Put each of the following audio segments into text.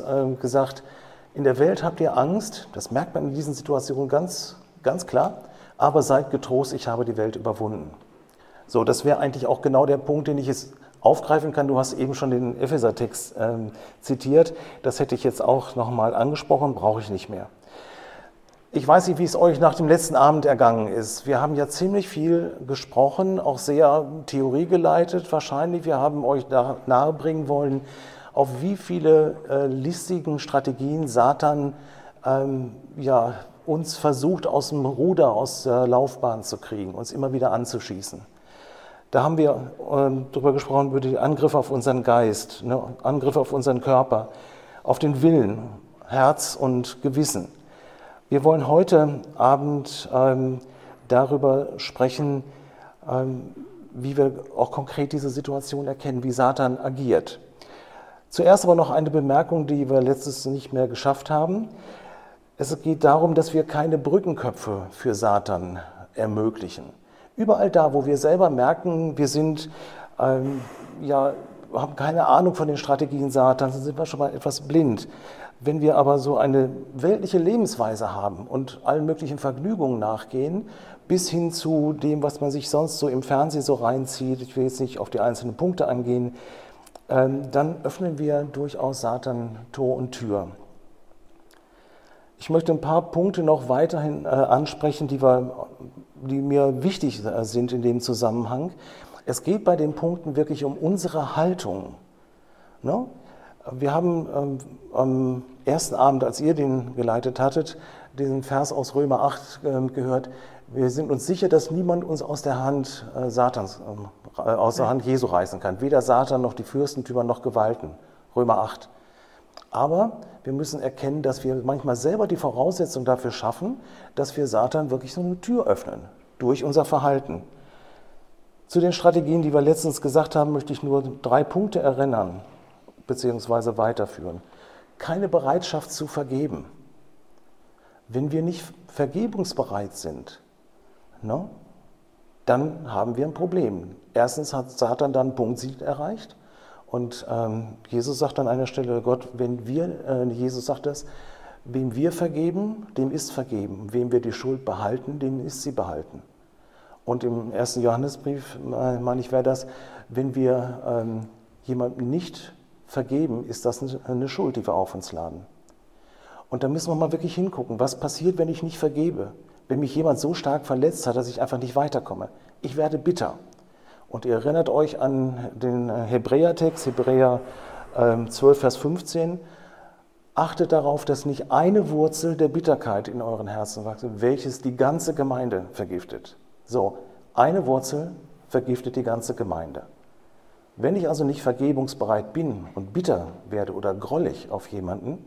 äh, gesagt, in der Welt habt ihr Angst, das merkt man in diesen Situationen ganz, ganz klar, aber seid getrost, ich habe die Welt überwunden. So, das wäre eigentlich auch genau der Punkt, den ich jetzt aufgreifen kann. Du hast eben schon den Epheser-Text ähm, zitiert. Das hätte ich jetzt auch nochmal angesprochen, brauche ich nicht mehr. Ich weiß nicht, wie es euch nach dem letzten Abend ergangen ist. Wir haben ja ziemlich viel gesprochen, auch sehr theoriegeleitet wahrscheinlich. Wir haben euch da nahebringen wollen, auf wie viele äh, listigen Strategien Satan ähm, ja, uns versucht, aus dem Ruder, aus der Laufbahn zu kriegen, uns immer wieder anzuschießen. Da haben wir äh, darüber gesprochen, über die Angriffe auf unseren Geist, ne, Angriffe auf unseren Körper, auf den Willen, Herz und Gewissen. Wir wollen heute Abend ähm, darüber sprechen, ähm, wie wir auch konkret diese Situation erkennen, wie Satan agiert. Zuerst aber noch eine Bemerkung, die wir letztes nicht mehr geschafft haben. Es geht darum, dass wir keine Brückenköpfe für Satan ermöglichen. Überall da, wo wir selber merken, wir sind, ähm, ja, haben keine Ahnung von den Strategien Satans, dann sind wir schon mal etwas blind. Wenn wir aber so eine weltliche Lebensweise haben und allen möglichen Vergnügungen nachgehen, bis hin zu dem, was man sich sonst so im Fernsehen so reinzieht, ich will jetzt nicht auf die einzelnen Punkte angehen, ähm, dann öffnen wir durchaus Satan Tor und Tür. Ich möchte ein paar Punkte noch weiterhin äh, ansprechen, die, wir, die mir wichtig äh, sind in dem Zusammenhang. Es geht bei den Punkten wirklich um unsere Haltung. Ne? Wir haben ähm, am ersten Abend, als ihr den geleitet hattet, diesen Vers aus Römer 8 äh, gehört. Wir sind uns sicher, dass niemand uns aus der Hand äh, Satans, äh, aus der Hand Jesu reißen kann. Weder Satan noch die Fürstentümer noch Gewalten. Römer 8. Aber wir müssen erkennen, dass wir manchmal selber die Voraussetzung dafür schaffen, dass wir Satan wirklich so eine Tür öffnen, durch unser Verhalten. Zu den Strategien, die wir letztens gesagt haben, möchte ich nur drei Punkte erinnern bzw. weiterführen. Keine Bereitschaft zu vergeben. Wenn wir nicht vergebungsbereit sind, ne, dann haben wir ein Problem. Erstens hat Satan dann Punktsieg erreicht und ähm, Jesus sagt an einer Stelle, Gott, wenn wir, äh, Jesus sagt das, wem wir vergeben, dem ist vergeben. Wem wir die Schuld behalten, dem ist sie behalten. Und im ersten Johannesbrief, meine ich, wäre das, wenn wir ähm, jemandem nicht vergeben, ist das eine Schuld, die wir auf uns laden. Und da müssen wir mal wirklich hingucken, was passiert, wenn ich nicht vergebe? Wenn mich jemand so stark verletzt hat, dass ich einfach nicht weiterkomme. Ich werde bitter. Und ihr erinnert euch an den Hebräertext, Hebräer 12, ähm, Vers 15. Achtet darauf, dass nicht eine Wurzel der Bitterkeit in euren Herzen wächst, welches die ganze Gemeinde vergiftet. So, eine Wurzel vergiftet die ganze Gemeinde. Wenn ich also nicht vergebungsbereit bin und bitter werde oder grollig auf jemanden,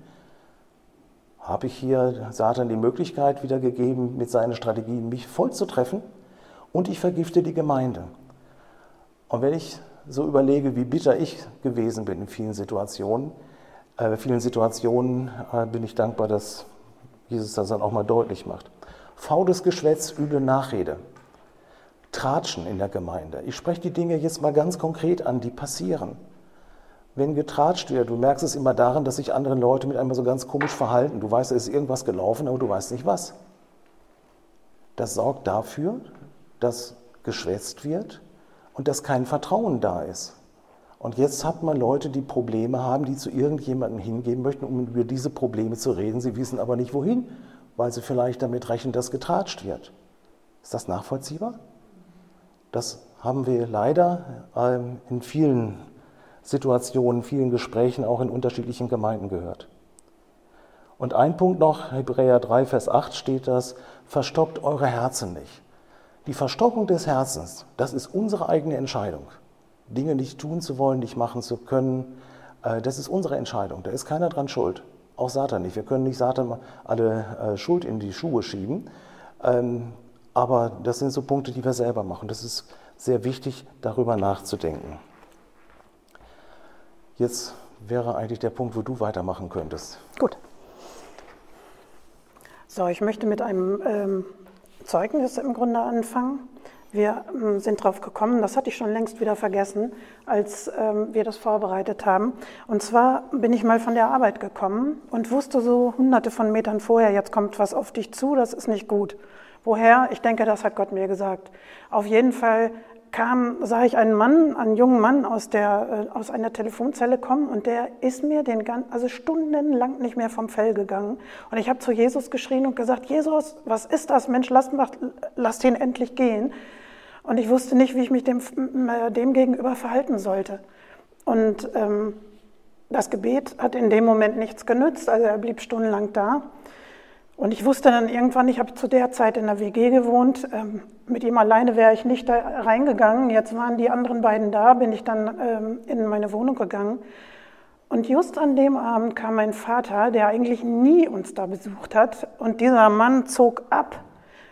habe ich hier Satan die Möglichkeit wieder gegeben, mit seinen Strategien mich voll zu treffen und ich vergifte die Gemeinde. Und wenn ich so überlege, wie bitter ich gewesen bin in vielen Situationen, äh, vielen Situationen äh, bin ich dankbar, dass Jesus das dann auch mal deutlich macht. Faules Geschwätz, üble Nachrede. Tratschen in der Gemeinde. Ich spreche die Dinge jetzt mal ganz konkret an, die passieren. Wenn getratscht wird, du merkst es immer daran, dass sich andere Leute mit einmal so ganz komisch verhalten. Du weißt, es ist irgendwas gelaufen, aber du weißt nicht was. Das sorgt dafür, dass geschwätzt wird, und dass kein Vertrauen da ist. Und jetzt hat man Leute, die Probleme haben, die zu irgendjemandem hingehen möchten, um über diese Probleme zu reden. Sie wissen aber nicht wohin, weil sie vielleicht damit rechnen, dass getratscht wird. Ist das nachvollziehbar? Das haben wir leider ähm, in vielen Situationen, vielen Gesprächen, auch in unterschiedlichen Gemeinden gehört. Und ein Punkt noch, Hebräer 3, Vers 8 steht das, verstockt eure Herzen nicht. Die Verstockung des Herzens, das ist unsere eigene Entscheidung. Dinge nicht tun zu wollen, nicht machen zu können, äh, das ist unsere Entscheidung. Da ist keiner dran schuld. Auch Satan nicht. Wir können nicht Satan alle äh, Schuld in die Schuhe schieben. Ähm, aber das sind so Punkte, die wir selber machen. Das ist sehr wichtig, darüber nachzudenken. Jetzt wäre eigentlich der Punkt, wo du weitermachen könntest. Gut. So, ich möchte mit einem ähm, Zeugnis im Grunde anfangen. Wir ähm, sind drauf gekommen, das hatte ich schon längst wieder vergessen, als ähm, wir das vorbereitet haben. Und zwar bin ich mal von der Arbeit gekommen und wusste so hunderte von Metern vorher, jetzt kommt was auf dich zu, das ist nicht gut. Woher? Ich denke, das hat Gott mir gesagt. Auf jeden Fall kam, sah ich einen Mann, einen jungen Mann aus, der, äh, aus einer Telefonzelle kommen und der ist mir den also stundenlang nicht mehr vom Fell gegangen. Und ich habe zu Jesus geschrien und gesagt, Jesus, was ist das? Mensch, lass, lass den endlich gehen. Und ich wusste nicht, wie ich mich dem, äh, dem gegenüber verhalten sollte. Und ähm, das Gebet hat in dem Moment nichts genützt, also er blieb stundenlang da. Und ich wusste dann irgendwann, ich habe zu der Zeit in der WG gewohnt, ähm, mit ihm alleine wäre ich nicht da reingegangen. Jetzt waren die anderen beiden da, bin ich dann ähm, in meine Wohnung gegangen. Und just an dem Abend kam mein Vater, der eigentlich nie uns da besucht hat. Und dieser Mann zog ab,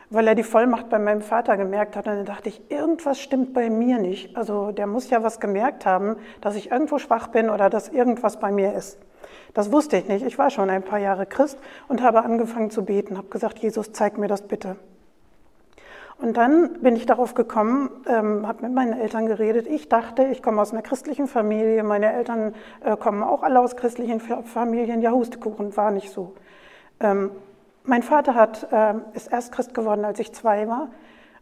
weil er die Vollmacht bei meinem Vater gemerkt hat. Und dann dachte ich, irgendwas stimmt bei mir nicht. Also der muss ja was gemerkt haben, dass ich irgendwo schwach bin oder dass irgendwas bei mir ist. Das wusste ich nicht. Ich war schon ein paar Jahre Christ und habe angefangen zu beten, habe gesagt, Jesus, zeig mir das bitte. Und dann bin ich darauf gekommen, ähm, habe mit meinen Eltern geredet. Ich dachte, ich komme aus einer christlichen Familie, meine Eltern äh, kommen auch alle aus christlichen Familien. Ja, Hustekuchen war nicht so. Ähm, mein Vater hat, äh, ist erst Christ geworden, als ich zwei war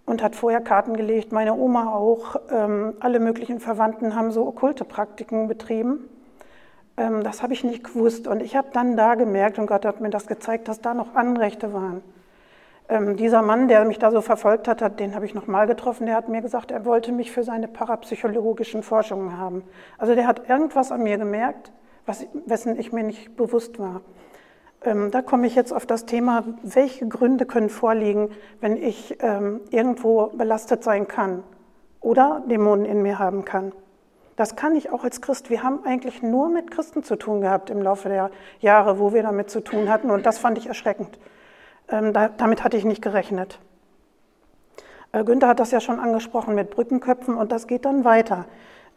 und hat vorher Karten gelegt. Meine Oma auch. Ähm, alle möglichen Verwandten haben so okkulte Praktiken betrieben. Ähm, das habe ich nicht gewusst. Und ich habe dann da gemerkt, und Gott hat mir das gezeigt, dass da noch Anrechte waren. Ähm, dieser Mann, der mich da so verfolgt hat, den habe ich nochmal getroffen, der hat mir gesagt, er wollte mich für seine parapsychologischen Forschungen haben. Also der hat irgendwas an mir gemerkt, was, wessen ich mir nicht bewusst war. Ähm, da komme ich jetzt auf das Thema, welche Gründe können vorliegen, wenn ich ähm, irgendwo belastet sein kann oder Dämonen in mir haben kann. Das kann ich auch als Christ. Wir haben eigentlich nur mit Christen zu tun gehabt im Laufe der Jahre, wo wir damit zu tun hatten. Und das fand ich erschreckend. Ähm, da, damit hatte ich nicht gerechnet. Äh, Günther hat das ja schon angesprochen mit Brückenköpfen und das geht dann weiter.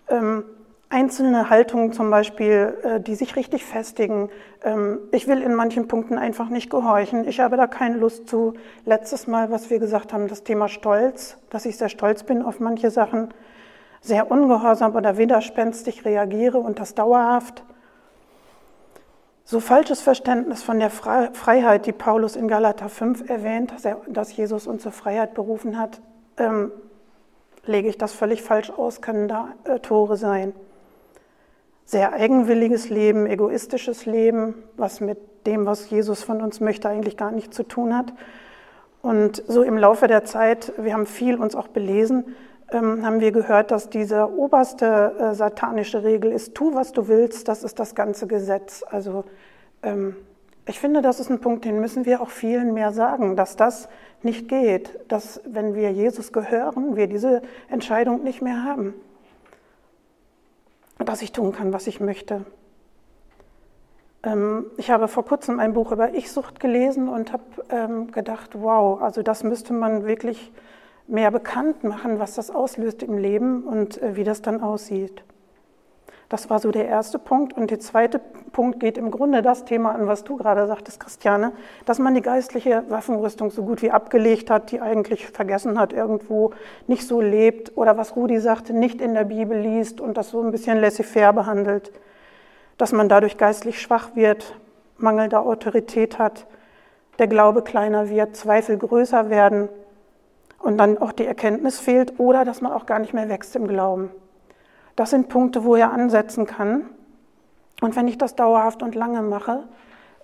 Ähm, einzelne Haltungen zum Beispiel, äh, die sich richtig festigen. Ähm, ich will in manchen Punkten einfach nicht gehorchen. Ich habe da keine Lust zu. Letztes Mal, was wir gesagt haben, das Thema Stolz, dass ich sehr stolz bin auf manche Sachen sehr ungehorsam oder widerspenstig reagiere und das dauerhaft. So falsches Verständnis von der Freiheit, die Paulus in Galater 5 erwähnt, dass Jesus uns zur Freiheit berufen hat, ähm, lege ich das völlig falsch aus, können da äh, Tore sein. Sehr eigenwilliges Leben, egoistisches Leben, was mit dem, was Jesus von uns möchte, eigentlich gar nichts zu tun hat. Und so im Laufe der Zeit, wir haben viel uns auch belesen, haben wir gehört, dass diese oberste äh, satanische Regel ist, tu, was du willst, das ist das ganze Gesetz. Also ähm, ich finde, das ist ein Punkt, den müssen wir auch vielen mehr sagen, dass das nicht geht, dass wenn wir Jesus gehören, wir diese Entscheidung nicht mehr haben, dass ich tun kann, was ich möchte. Ähm, ich habe vor kurzem ein Buch über Ich-Sucht gelesen und habe ähm, gedacht, wow, also das müsste man wirklich mehr bekannt machen, was das auslöst im Leben und äh, wie das dann aussieht. Das war so der erste Punkt. Und der zweite Punkt geht im Grunde das Thema an, was du gerade sagtest, Christiane, dass man die geistliche Waffenrüstung so gut wie abgelegt hat, die eigentlich vergessen hat, irgendwo nicht so lebt oder was Rudi sagte, nicht in der Bibel liest und das so ein bisschen laissez-faire behandelt. Dass man dadurch geistlich schwach wird, mangelnde Autorität hat, der Glaube kleiner wird, Zweifel größer werden und dann auch die Erkenntnis fehlt oder dass man auch gar nicht mehr wächst im Glauben. Das sind Punkte, wo er ansetzen kann. Und wenn ich das dauerhaft und lange mache,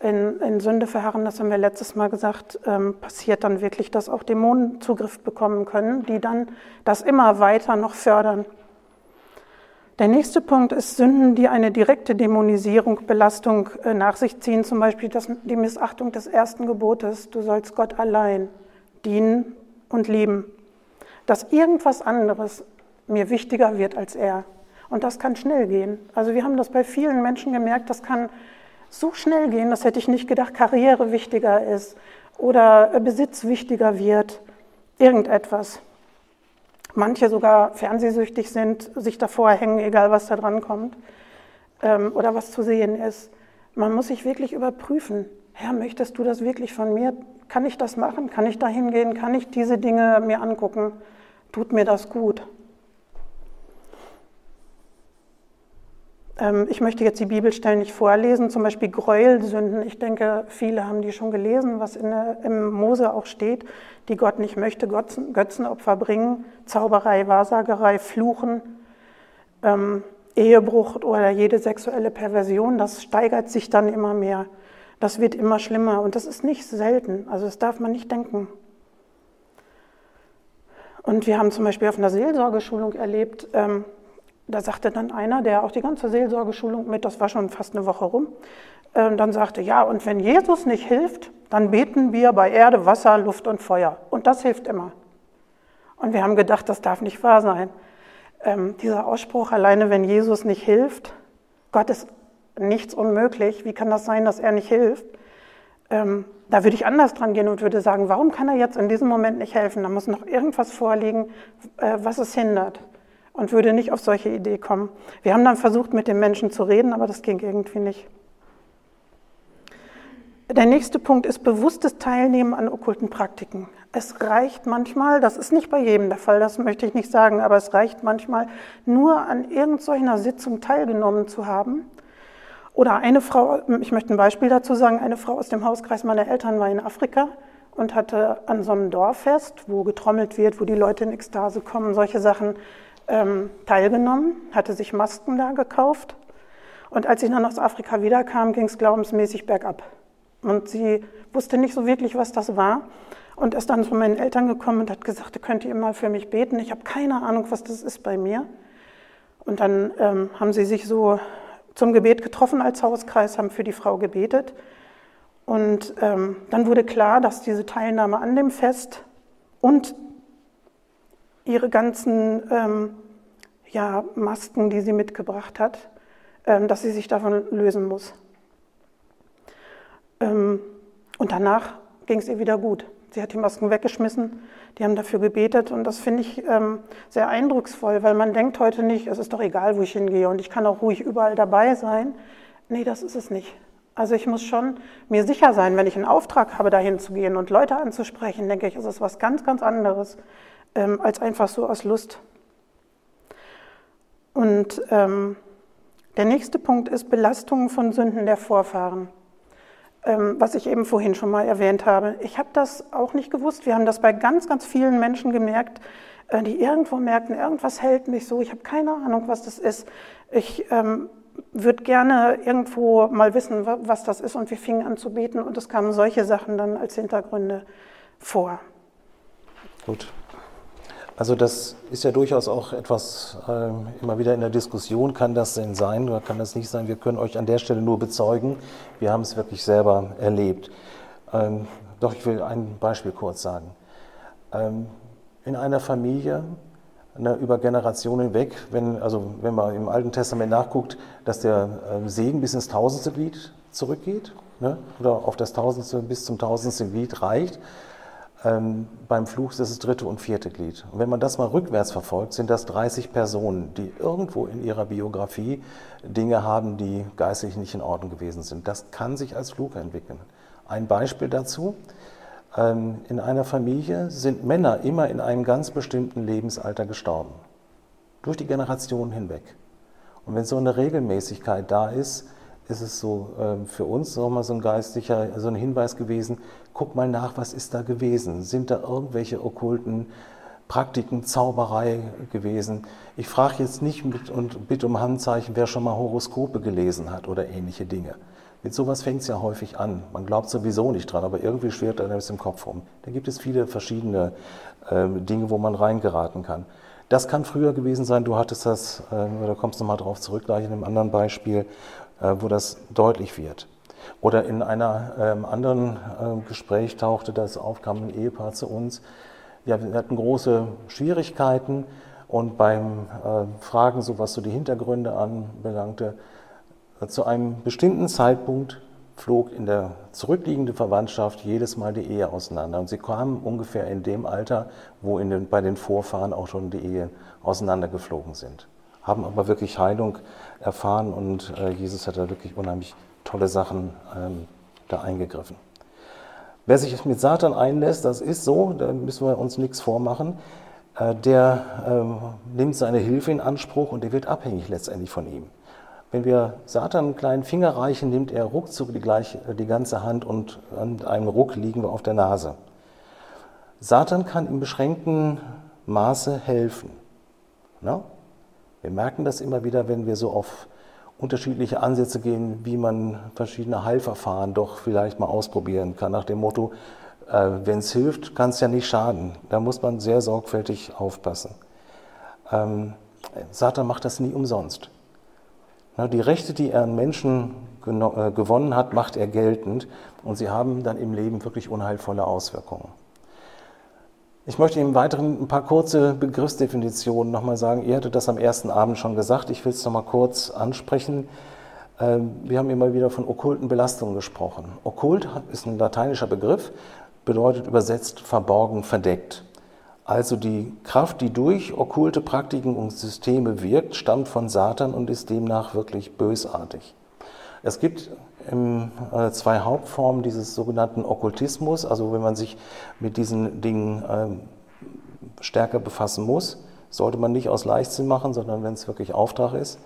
in, in Sünde verharren, das haben wir letztes Mal gesagt, ähm, passiert dann wirklich, dass auch Dämonen Zugriff bekommen können, die dann das immer weiter noch fördern. Der nächste Punkt ist Sünden, die eine direkte Dämonisierung, Belastung äh, nach sich ziehen, zum Beispiel das, die Missachtung des ersten Gebotes, du sollst Gott allein dienen und lieben, dass irgendwas anderes mir wichtiger wird als er. Und das kann schnell gehen. Also wir haben das bei vielen Menschen gemerkt, das kann so schnell gehen, das hätte ich nicht gedacht, Karriere wichtiger ist oder Besitz wichtiger wird, irgendetwas. Manche sogar fernsehsüchtig sind, sich davor hängen, egal was da dran kommt ähm, oder was zu sehen ist. Man muss sich wirklich überprüfen. Herr, möchtest du das wirklich von mir? Kann ich das machen? Kann ich da hingehen? Kann ich diese Dinge mir angucken? tut mir das gut. Ähm, ich möchte jetzt die Bibelstellen nicht vorlesen, zum Beispiel Gräuelsünden. Ich denke, viele haben die schon gelesen, was in der, im Mose auch steht, die Gott nicht möchte, Götzen, Götzenopfer bringen, Zauberei, Wahrsagerei, Fluchen, ähm, Ehebruch oder jede sexuelle Perversion. Das steigert sich dann immer mehr. Das wird immer schlimmer und das ist nicht selten. Also das darf man nicht denken. Und wir haben zum Beispiel auf einer Seelsorgeschulung erlebt, ähm, da sagte dann einer, der auch die ganze Seelsorgeschulung mit, das war schon fast eine Woche rum, äh, dann sagte, ja, und wenn Jesus nicht hilft, dann beten wir bei Erde, Wasser, Luft und Feuer. Und das hilft immer. Und wir haben gedacht, das darf nicht wahr sein. Ähm, dieser Ausspruch alleine, wenn Jesus nicht hilft, Gott ist nichts unmöglich, wie kann das sein, dass er nicht hilft? Ähm, da würde ich anders dran gehen und würde sagen, warum kann er jetzt in diesem Moment nicht helfen? Da muss noch irgendwas vorliegen, äh, was es hindert und würde nicht auf solche Idee kommen. Wir haben dann versucht, mit dem Menschen zu reden, aber das ging irgendwie nicht. Der nächste Punkt ist bewusstes Teilnehmen an okkulten Praktiken. Es reicht manchmal, das ist nicht bei jedem der Fall, das möchte ich nicht sagen, aber es reicht manchmal, nur an irgendeiner Sitzung teilgenommen zu haben. Oder eine Frau, ich möchte ein Beispiel dazu sagen, eine Frau aus dem Hauskreis meiner Eltern war in Afrika und hatte an so einem Dorffest, wo getrommelt wird, wo die Leute in Ekstase kommen, solche Sachen ähm, teilgenommen, hatte sich Masken da gekauft. Und als sie dann aus Afrika wiederkam, ging es glaubensmäßig bergab. Und sie wusste nicht so wirklich, was das war. Und ist dann zu meinen Eltern gekommen und hat gesagt, könnt ihr mal für mich beten? Ich habe keine Ahnung, was das ist bei mir. Und dann ähm, haben sie sich so zum Gebet getroffen als Hauskreis, haben für die Frau gebetet. Und ähm, dann wurde klar, dass diese Teilnahme an dem Fest und ihre ganzen ähm, ja, Masken, die sie mitgebracht hat, ähm, dass sie sich davon lösen muss. Ähm, und danach ging es ihr wieder gut. Sie hat die Masken weggeschmissen, die haben dafür gebetet und das finde ich ähm, sehr eindrucksvoll, weil man denkt heute nicht, es ist doch egal, wo ich hingehe und ich kann auch ruhig überall dabei sein. Nee, das ist es nicht. Also ich muss schon mir sicher sein, wenn ich einen Auftrag habe, dahin zu gehen und Leute anzusprechen, denke ich, ist es was ganz, ganz anderes, ähm, als einfach so aus Lust. Und ähm, der nächste Punkt ist Belastungen von Sünden der Vorfahren, was ich eben vorhin schon mal erwähnt habe. Ich habe das auch nicht gewusst. Wir haben das bei ganz, ganz vielen Menschen gemerkt, äh, die irgendwo merkten, irgendwas hält mich so. Ich habe keine Ahnung, was das ist. Ich ähm, würde gerne irgendwo mal wissen, was das ist. Und wir fingen an zu beten und es kamen solche Sachen dann als Hintergründe vor. Gut, also das ist ja durchaus auch etwas äh, immer wieder in der Diskussion, kann das denn sein oder kann das nicht sein? Wir können euch an der Stelle nur bezeugen, wir haben es wirklich selber erlebt. Ähm, doch ich will ein Beispiel kurz sagen. Ähm, in einer Familie ne, über Generationen hinweg, wenn, also wenn man im Alten Testament nachguckt, dass der äh, Segen bis ins tausendste Glied zurückgeht ne, oder auf das tausendste bis zum tausendste Glied reicht, ähm, beim Fluch ist es das dritte und vierte Glied. Und wenn man das mal rückwärts verfolgt, sind das 30 Personen, die irgendwo in ihrer Biografie Dinge haben, die geistlich nicht in Ordnung gewesen sind. Das kann sich als Fluch entwickeln. Ein Beispiel dazu. Ähm, in einer Familie sind Männer immer in einem ganz bestimmten Lebensalter gestorben. Durch die Generationen hinweg. Und wenn so eine Regelmäßigkeit da ist, ist es so äh, für uns nochmal so ein geistlicher, so ein Hinweis gewesen, guck mal nach, was ist da gewesen? Sind da irgendwelche okkulten Praktiken, Zauberei gewesen? Ich frage jetzt nicht mit und bitte um Handzeichen, wer schon mal Horoskope gelesen hat oder ähnliche Dinge. Mit sowas fängt es ja häufig an. Man glaubt sowieso nicht dran, aber irgendwie schwirrt einem das im Kopf rum. Da gibt es viele verschiedene äh, Dinge, wo man reingeraten kann. Das kann früher gewesen sein, du hattest das, äh, da kommst du nochmal drauf zurück, gleich in einem anderen Beispiel. Äh, wo das deutlich wird. Oder in einem ähm, anderen äh, Gespräch tauchte das auf, kam ein Ehepaar zu uns. Ja, wir hatten große Schwierigkeiten und beim äh, Fragen, so was so die Hintergründe anbelangte, äh, zu einem bestimmten Zeitpunkt flog in der zurückliegenden Verwandtschaft jedes Mal die Ehe auseinander. Und sie kamen ungefähr in dem Alter, wo den, bei den Vorfahren auch schon die Ehe auseinandergeflogen sind haben aber wirklich Heilung erfahren und äh, Jesus hat da wirklich unheimlich tolle Sachen ähm, da eingegriffen. Wer sich mit Satan einlässt, das ist so, da müssen wir uns nichts vormachen. äh, der äh, nimmt seine Hilfe in Anspruch und der wird abhängig letztendlich von ihm. Wenn wir Satan einen kleinen Finger reichen, nimmt er ruckzuck die, gleich, die ganze Hand und an einem Ruck liegen wir auf der Nase. Satan kann im beschränkten Maße helfen. Wir merken das immer wieder, wenn wir so auf unterschiedliche Ansätze gehen, wie man verschiedene Heilverfahren doch vielleicht mal ausprobieren kann, nach dem Motto, äh, wenn es hilft, kann es ja nicht schaden. Da muss man sehr sorgfältig aufpassen. Ähm, Satan macht das nie umsonst. Na, die Rechte, die er an Menschen äh, gewonnen hat, macht er geltend und sie haben dann im Leben wirklich unheilvolle Auswirkungen. Ich möchte im Weiteren ein paar kurze Begriffsdefinitionen nochmal sagen. Ihr hattet das am ersten Abend schon gesagt, ich will es nochmal kurz ansprechen. Ähm, wir haben immer wieder von okkulten Belastungen gesprochen. Okkult ist ein lateinischer Begriff, bedeutet übersetzt verborgen, verdeckt. Also die Kraft, die durch okkulte Praktiken und Systeme wirkt, stammt von Satan und ist demnach wirklich bösartig. Es gibt äh, zwei Hauptformen dieses sogenannten Okkultismus, also wenn man sich mit diesen Dingen äh, stärker befassen muss, sollte man nicht aus Leichtsinn machen, sondern wenn es wirklich Auftrag ist.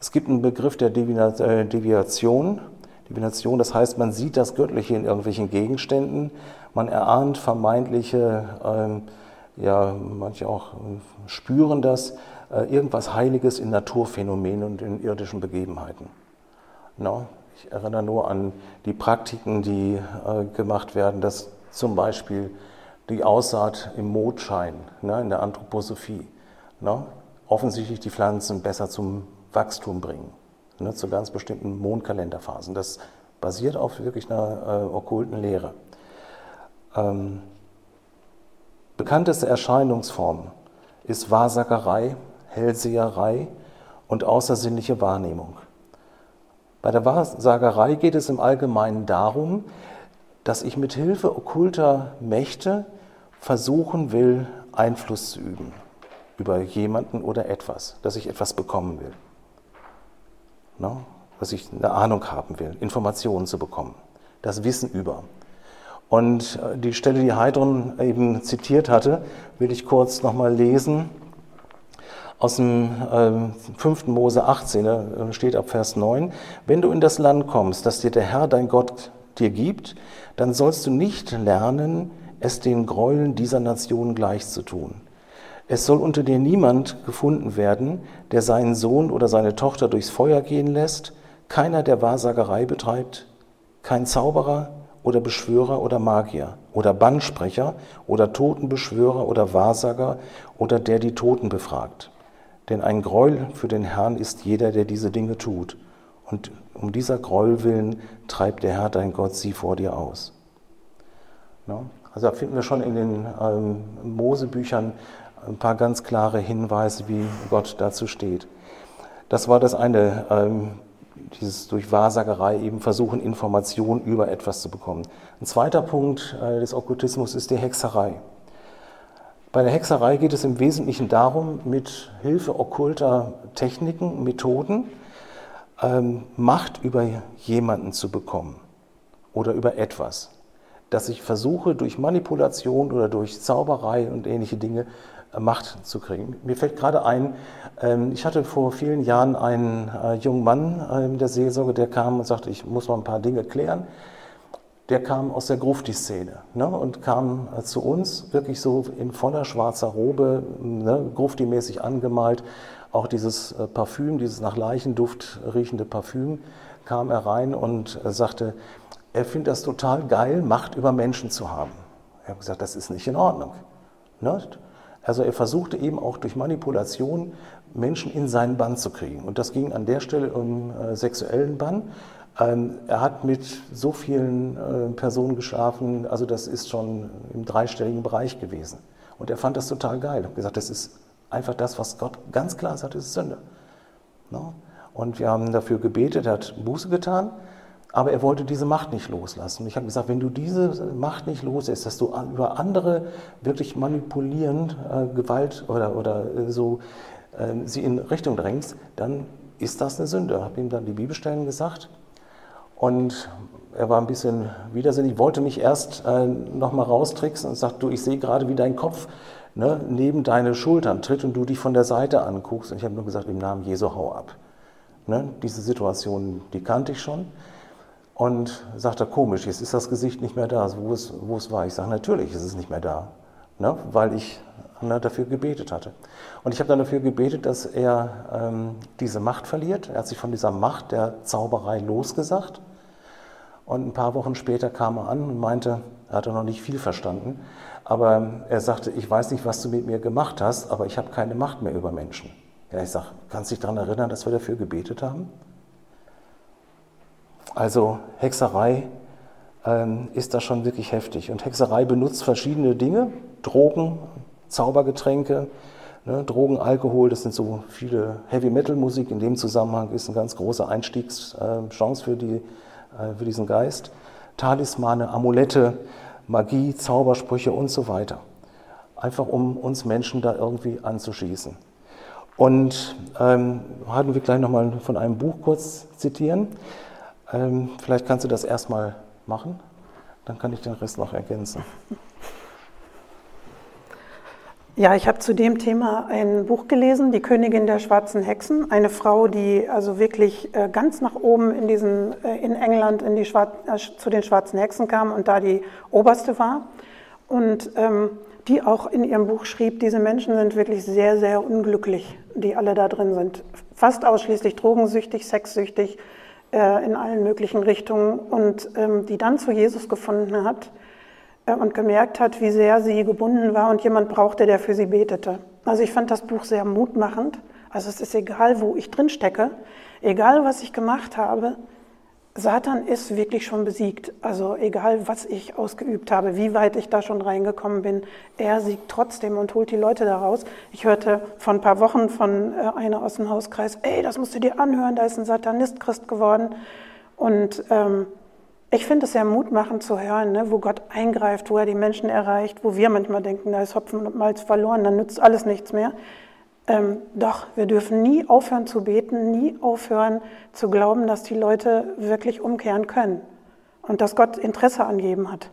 Es gibt einen Begriff der äh, Deviation. Divination, das heißt, man sieht das Göttliche in irgendwelchen Gegenständen, man erahnt vermeintliche, ähm, ja, manche auch äh, spüren das, äh, irgendwas Heiliges in Naturphänomenen und in irdischen Begebenheiten. No? Ich erinnere nur an die Praktiken, die äh, gemacht werden, dass zum Beispiel die Aussaat im Mondschein, ne, in der Anthroposophie, ne, offensichtlich die Pflanzen besser zum Wachstum bringen, ne, zu ganz bestimmten Mondkalenderphasen. Das basiert auf wirklich einer äh, okkulten Lehre. Ähm, bekannteste Erscheinungsform ist Wahrsagerei, Hellseherei und außersinnliche Wahrnehmung. Bei der Wahrsagerei geht es im Allgemeinen darum, dass ich mit Hilfe okkulter Mächte versuchen will, Einfluss zu üben über jemanden oder etwas, dass ich etwas bekommen will. No? Dass ich eine Ahnung haben will, Informationen zu bekommen, das Wissen über. Und äh, die Stelle, die Heidrun eben zitiert hatte, will ich kurz nochmal lesen aus dem äh, 5. Mose 18, äh, steht ab Vers 9, wenn du in das Land kommst, das dir der Herr, dein Gott, dir gibt, dann sollst du nicht lernen, es den Gräueln dieser Nation gleich zu tun. Es soll unter dir niemand gefunden werden, der seinen Sohn oder seine Tochter durchs Feuer gehen lässt, keiner, der Wahrsagerei betreibt, kein Zauberer oder Beschwörer oder Magier oder Bannsprecher oder Totenbeschwörer oder Wahrsager oder der die Toten befragt. Denn ein Gräuel für den Herrn ist jeder, der diese Dinge tut. Und um dieser Gräuel willen treibt der Herr, dein Gott, sie vor dir aus. Also da finden wir schon in den ähm, Mosebüchern ein paar ganz klare Hinweise, wie Gott dazu steht. Das war das eine, ähm, dieses durch Wahrsagerei eben versuchen, Informationen über etwas zu bekommen. Ein zweiter Punkt äh, des Okkultismus ist die Hexerei. Bei der Hexerei geht es im Wesentlichen darum, mit Hilfe okkulter Techniken, Methoden, ähm, Macht über jemanden zu bekommen oder über etwas. Dass ich versuche, durch Manipulation oder durch Zauberei und ähnliche Dinge äh, Macht zu kriegen. Mir fällt gerade ein, ähm, ich hatte vor vielen Jahren einen äh, jungen Mann in der Seelsorge, der kam und sagte, ich muss mal ein paar Dinge klären der kam aus der Grufti-Szene ne, und kam äh, zu uns wirklich so in voller schwarzer Robe, ne, Grufti-mäßig angemalt. Auch dieses äh, Parfüm, dieses nach Leichenduft riechende Parfüm, kam er rein und äh, sagte, er findet das total geil, Macht über Menschen zu haben. Ich habe gesagt, das ist nicht in Ordnung. Ne? Also er versuchte eben auch durch Manipulation Menschen in seinen Bann zu kriegen. Und das ging an der Stelle um sexuellen Bann. Ähm, er hat mit so vielen äh, Personen geschlafen, also das ist schon im dreistelligen Bereich gewesen. Und er fand das total geil. Er hat gesagt, das ist einfach das, was Gott ganz klar sagt, ist Sünde. No? Und wir haben dafür gebetet, er hat Buße getan, aber er wollte diese Macht nicht loslassen. Ich habe gesagt, wenn du diese Macht nicht loslässt, dass du über andere wirklich manipulierend äh, Gewalt oder, oder äh, so äh, sie in Richtung drängst, dann ist das eine Sünde. Ich habe ihm dann die Bibelstellen gesagt und er war ein bisschen widersinnig, wollte mich erst äh, nochmal raustricksen und sagt, du, ich sehe gerade, wie dein Kopf ne, neben deine Schultern tritt und du dich von der Seite anguckst. Und ich habe nur gesagt, im Namen Jesu hau ab. Ne, diese Situation, die kannte ich schon. Und sagt er, komisch, jetzt ist das Gesicht nicht mehr da, wo es, wo es war. Ich sage, natürlich ist es nicht mehr da, ne, weil ich ne, dafür gebetet hatte. Und ich habe dann dafür gebetet, dass er ähm, diese Macht verliert. Er hat sich von dieser Macht der Zauberei losgesagt. Und ein paar Wochen später kam er an und meinte, er hatte noch nicht viel verstanden, aber er sagte, ich weiß nicht, was du mit mir gemacht hast, aber ich habe keine Macht mehr über Menschen. Ja, ich sage, kannst du dich daran erinnern, dass wir dafür gebetet haben? Also Hexerei ähm, ist da schon wirklich heftig. Und Hexerei benutzt verschiedene Dinge, Drogen, Zaubergetränke, ne, Drogen, Alkohol, das sind so viele Heavy-Metal-Musik. In dem Zusammenhang ist eine ganz große Einstiegschance für, die, äh, für diesen Geist. Talismane, Amulette, Magie, Zaubersprüche und so weiter. Einfach um uns Menschen da irgendwie anzuschießen. Und ähm, werden wir gleich nochmal von einem Buch kurz zitieren. Ähm, vielleicht kannst du das erstmal machen, dann kann ich den Rest noch ergänzen. Ja, ich habe zu dem Thema ein Buch gelesen, Die Königin der schwarzen Hexen. Eine Frau, die also wirklich äh, ganz nach oben in, diesen, äh, in England in die Schwar äh, zu den schwarzen Hexen kam und da die oberste war. Und ähm, die auch in ihrem Buch schrieb, diese Menschen sind wirklich sehr, sehr unglücklich, die alle da drin sind. Fast ausschließlich drogensüchtig, sexsüchtig, äh, in allen möglichen Richtungen und ähm, die dann zu Jesus gefunden hat und gemerkt hat, wie sehr sie gebunden war und jemand brauchte, der für sie betete. Also ich fand das Buch sehr mutmachend. Also es ist egal, wo ich drin stecke, egal was ich gemacht habe, Satan ist wirklich schon besiegt. Also egal, was ich ausgeübt habe, wie weit ich da schon reingekommen bin, er siegt trotzdem und holt die Leute da raus. Ich hörte vor ein paar Wochen von äh, einer aus dem Hauskreis, ey, das musst du dir anhören, da ist ein Satanist Christ geworden. Und ähm, ich finde es sehr mutmachend zu hören, ne, wo Gott eingreift, wo er die Menschen erreicht, wo wir manchmal denken, da ist Hopfen und Malz verloren, dann nützt alles nichts mehr. Ähm, doch, wir dürfen nie aufhören zu beten, nie aufhören zu glauben, dass die Leute wirklich umkehren können und dass Gott Interesse angeben hat.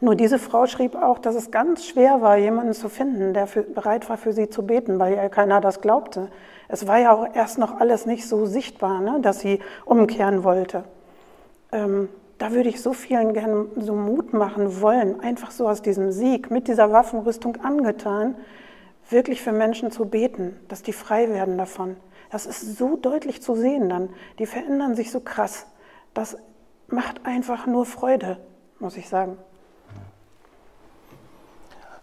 Nur diese Frau schrieb auch, dass es ganz schwer war, jemanden zu finden, der für, bereit war, für sie zu beten, weil ja keiner das glaubte. Es war ja auch erst noch alles nicht so sichtbar, ne, dass sie umkehren wollte. Ähm, da würde ich so vielen gerne so Mut machen wollen, einfach so aus diesem Sieg mit dieser Waffenrüstung angetan, wirklich für Menschen zu beten, dass die frei werden davon. Das ist so deutlich zu sehen dann. Die verändern sich so krass. Das macht einfach nur Freude, muss ich sagen.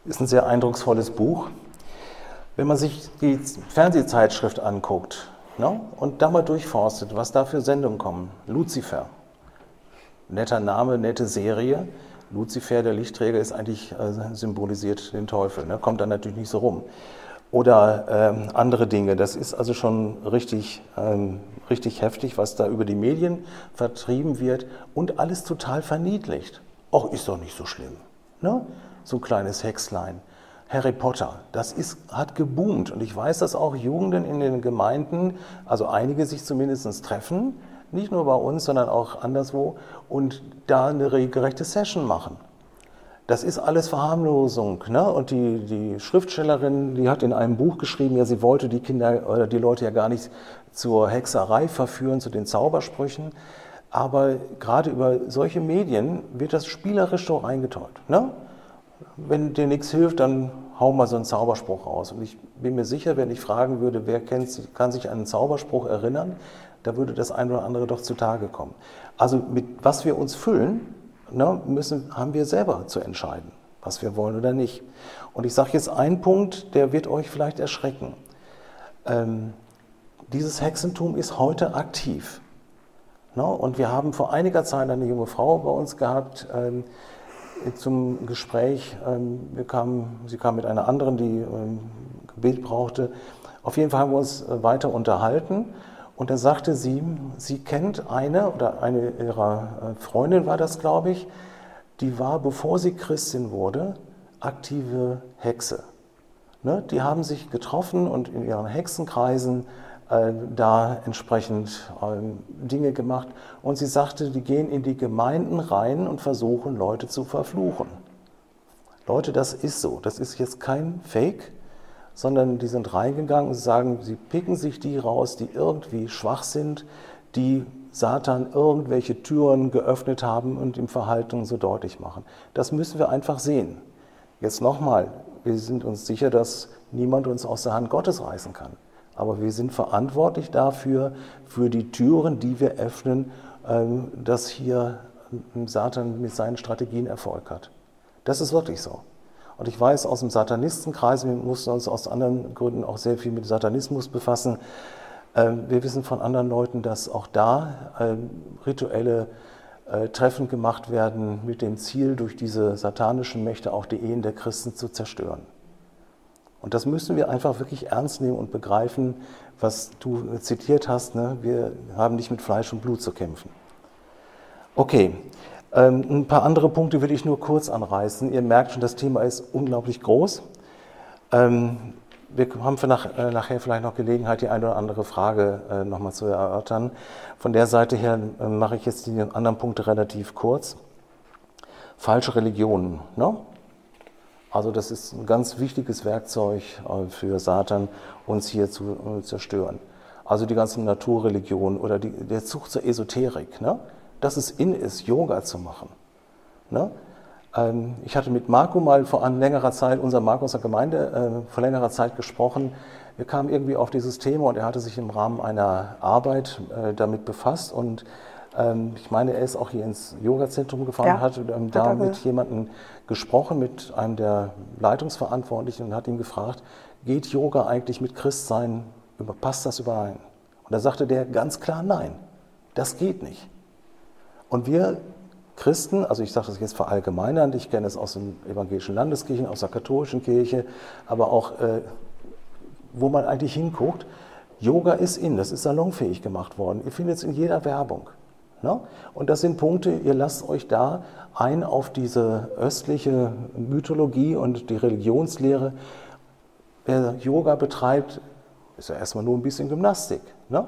Ist ein sehr eindrucksvolles Buch. Wenn man sich die Fernsehzeitschrift anguckt ne, und da mal durchforstet, was da für Sendungen kommen. Lucifer, netter Name, nette Serie. Luzifer, der Lichtträger, ist eigentlich äh, symbolisiert den Teufel, ne? kommt dann natürlich nicht so rum. Oder ähm, andere Dinge. Das ist also schon richtig, ähm, richtig heftig, was da über die Medien vertrieben wird und alles total verniedlicht. Och, ist doch nicht so schlimm. Ne? So ein kleines Hexlein. Harry Potter, das ist, hat geboomt. Und ich weiß, dass auch Jugenden in den Gemeinden, also einige sich zumindest treffen nicht nur bei uns, sondern auch anderswo, und da eine regelrechte Session machen. Das ist alles Verharmlosung. Ne? Und die, die Schriftstellerin, die hat in einem Buch geschrieben, ja, sie wollte die Kinder oder die Leute ja gar nicht zur Hexerei verführen, zu den Zaubersprüchen. Aber gerade über solche Medien wird das spielerisch so eingetäuscht. Ne? Wenn dir nichts hilft, dann hau mal so einen Zauberspruch raus. Und ich bin mir sicher, wenn ich fragen würde, wer kennt, kann sich an einen Zauberspruch erinnern, da würde das eine oder andere doch zutage kommen. Also mit was wir uns füllen, ne, müssen, haben wir selber zu entscheiden, was wir wollen oder nicht. Und ich sage jetzt einen Punkt, der wird euch vielleicht erschrecken. Ähm, dieses Hexentum ist heute aktiv. Ne? Und wir haben vor einiger Zeit eine junge Frau bei uns gehabt ähm, zum Gespräch. Ähm, wir kamen, sie kam mit einer anderen, die ähm, Gebet brauchte. Auf jeden Fall haben wir uns äh, weiter unterhalten. Und da sagte sie, sie kennt eine oder eine ihrer äh, Freundin war das, glaube ich, die war, bevor sie Christin wurde, aktive Hexe. Ne? Die haben sich getroffen und in ihren Hexenkreisen äh, da entsprechend äh, Dinge gemacht. Und sie sagte, die gehen in die Gemeinden rein und versuchen, Leute zu verfluchen. Leute, das ist so. Das ist jetzt kein Fake, sondern die sind reingegangen und sagen, sie picken sich die raus, die irgendwie schwach sind, die Satan irgendwelche Türen geöffnet haben und im Verhalten so deutlich machen. Das müssen wir einfach sehen. Jetzt nochmal, wir sind uns sicher, dass niemand uns aus der Hand Gottes reißen kann. Aber wir sind verantwortlich dafür, für die Türen, die wir öffnen, ähm, dass hier Satan mit seinen Strategien Erfolg hat. Das ist wirklich so. Und ich weiß aus dem Satanistenkreis, wir mussten uns aus anderen Gründen auch sehr viel mit Satanismus befassen. Ähm, wir wissen von anderen Leuten, dass auch da ähm, rituelle äh, Treffen gemacht werden mit dem Ziel, durch diese satanischen Mächte auch die Ehen der Christen zu zerstören. Und das müssen wir einfach wirklich ernst nehmen und begreifen, was du zitiert hast. Ne? Wir haben nicht mit Fleisch und Blut zu kämpfen. Okay, ein paar andere Punkte will ich nur kurz anreißen. Ihr merkt schon, das Thema ist unglaublich groß. Ähm, wir haben äh, nachher vielleicht noch Gelegenheit, die eine oder andere Frage äh, nochmal zu erörtern. Von der Seite her äh, mache ich jetzt die anderen Punkte relativ kurz. Falsche Religionen. Ne? Also das ist ein ganz wichtiges Werkzeug für Satan, uns hier zu zerstören. Also die ganzen Naturreligionen oder die, der Zug zur Esoterik. Ne? Dass es in ist, Yoga zu machen. Ne? Ähm, ich hatte mit Marco mal vor längerer Zeit, unser Marco aus der Gemeinde, äh, vor längerer Zeit gesprochen. Wir kamen irgendwie auf dieses Thema und er hatte sich im Rahmen einer Arbeit äh, damit befasst und ähm, ich meine, er ist auch hier ins Yoga-Zentrum gefahren, ja, hat ähm, da mit jemandem gesprochen, mit einem der Leitungsverantwortlichen und hat ihn gefragt, geht Yoga eigentlich mit Christsein, passt das überein? Und da sagte der ganz klar, nein, das geht nicht. Und wir Christen, also ich sage das jetzt verallgemeinernd, ich kenne es aus den evangelischen Landeskirchen, aus der katholischen Kirche, aber auch, äh, wo man eigentlich hinguckt, Yoga ist in, das ist salonfähig gemacht worden. Ihr findet es in jeder Werbung. Ne? Und das sind Punkte, ihr lasst euch da ein auf diese östliche Mythologie und die Religionslehre. Wer Yoga betreibt, ist ja erstmal nur ein bisschen Gymnastik. Ne?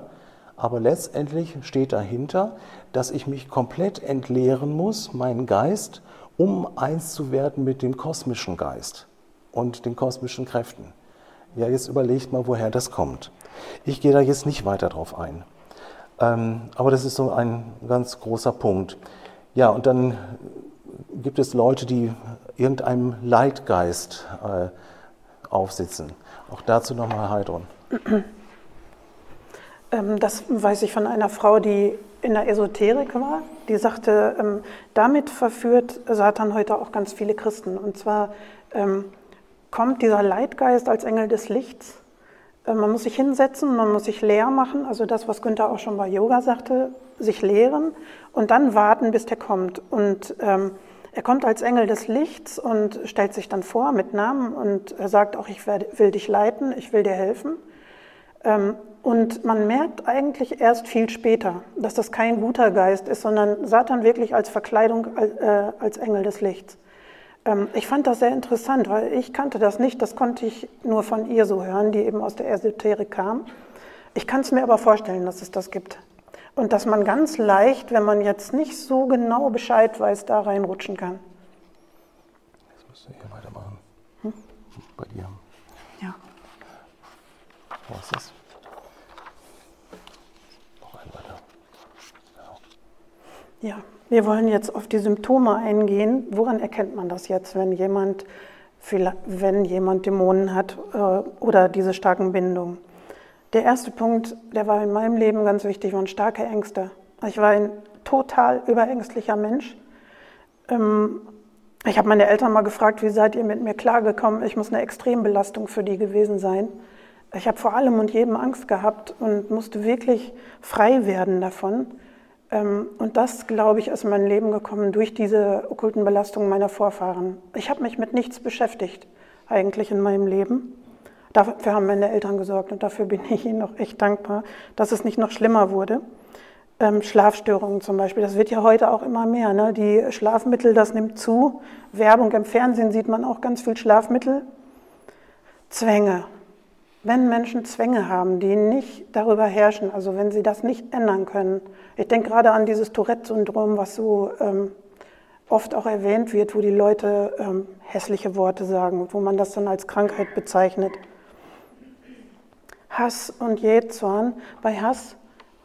Aber letztendlich steht dahinter, dass ich mich komplett entleeren muss, meinen Geist, um eins zu werden mit dem kosmischen Geist und den kosmischen Kräften. Ja, jetzt überlegt mal, woher das kommt. Ich gehe da jetzt nicht weiter drauf ein. Ähm, aber das ist so ein ganz großer Punkt. Ja, und dann gibt es Leute, die irgendeinem Leitgeist äh, aufsitzen. Auch dazu nochmal Heidrun. Ähm, das weiß ich von einer Frau, die in der Esoterik war. Die sagte, ähm, damit verführt Satan heute auch ganz viele Christen. Und zwar ähm, kommt dieser Leitgeist als Engel des Lichts. Man muss sich hinsetzen, man muss sich leer machen, also das, was Günther auch schon bei Yoga sagte, sich leeren und dann warten, bis der kommt. Und ähm, er kommt als Engel des Lichts und stellt sich dann vor mit Namen und sagt auch, ich will dich leiten, ich will dir helfen. Ähm, und man merkt eigentlich erst viel später, dass das kein guter Geist ist, sondern Satan wirklich als Verkleidung äh, als Engel des Lichts. Ähm, ich fand das sehr interessant, weil ich kannte das nicht, das konnte ich nur von ihr so hören, die eben aus der Esoterik kam. Ich kann es mir aber vorstellen, dass es das gibt. Und dass man ganz leicht, wenn man jetzt nicht so genau Bescheid weiß, da reinrutschen kann. Jetzt musst du hier weitermachen. Hm? Bei dir. Ja. Was ist das? Ja, wir wollen jetzt auf die Symptome eingehen. Woran erkennt man das jetzt, wenn jemand, wenn jemand Dämonen hat äh, oder diese starken Bindungen? Der erste Punkt, der war in meinem Leben ganz wichtig, waren starke Ängste. Ich war ein total überängstlicher Mensch. Ähm, ich habe meine Eltern mal gefragt, wie seid ihr mit mir klargekommen? Ich muss eine Extrembelastung für die gewesen sein. Ich habe vor allem und jedem Angst gehabt und musste wirklich frei werden davon. Ähm, und das, glaube ich, ist in mein Leben gekommen durch diese okkulten Belastungen meiner Vorfahren. Ich habe mich mit nichts beschäftigt, eigentlich in meinem Leben. Dafür haben meine Eltern gesorgt und dafür bin ich ihnen auch echt dankbar, dass es nicht noch schlimmer wurde. Ähm, Schlafstörungen zum Beispiel, das wird ja heute auch immer mehr. Ne? Die Schlafmittel, das nimmt zu. Werbung im Fernsehen sieht man auch ganz viel Schlafmittel. Zwänge, wenn Menschen Zwänge haben, die nicht darüber herrschen, also wenn sie das nicht ändern können. Ich denke gerade an dieses Tourette-Syndrom, was so ähm, oft auch erwähnt wird, wo die Leute ähm, hässliche Worte sagen, wo man das dann als Krankheit bezeichnet. Hass und Jähzorn. Bei Hass,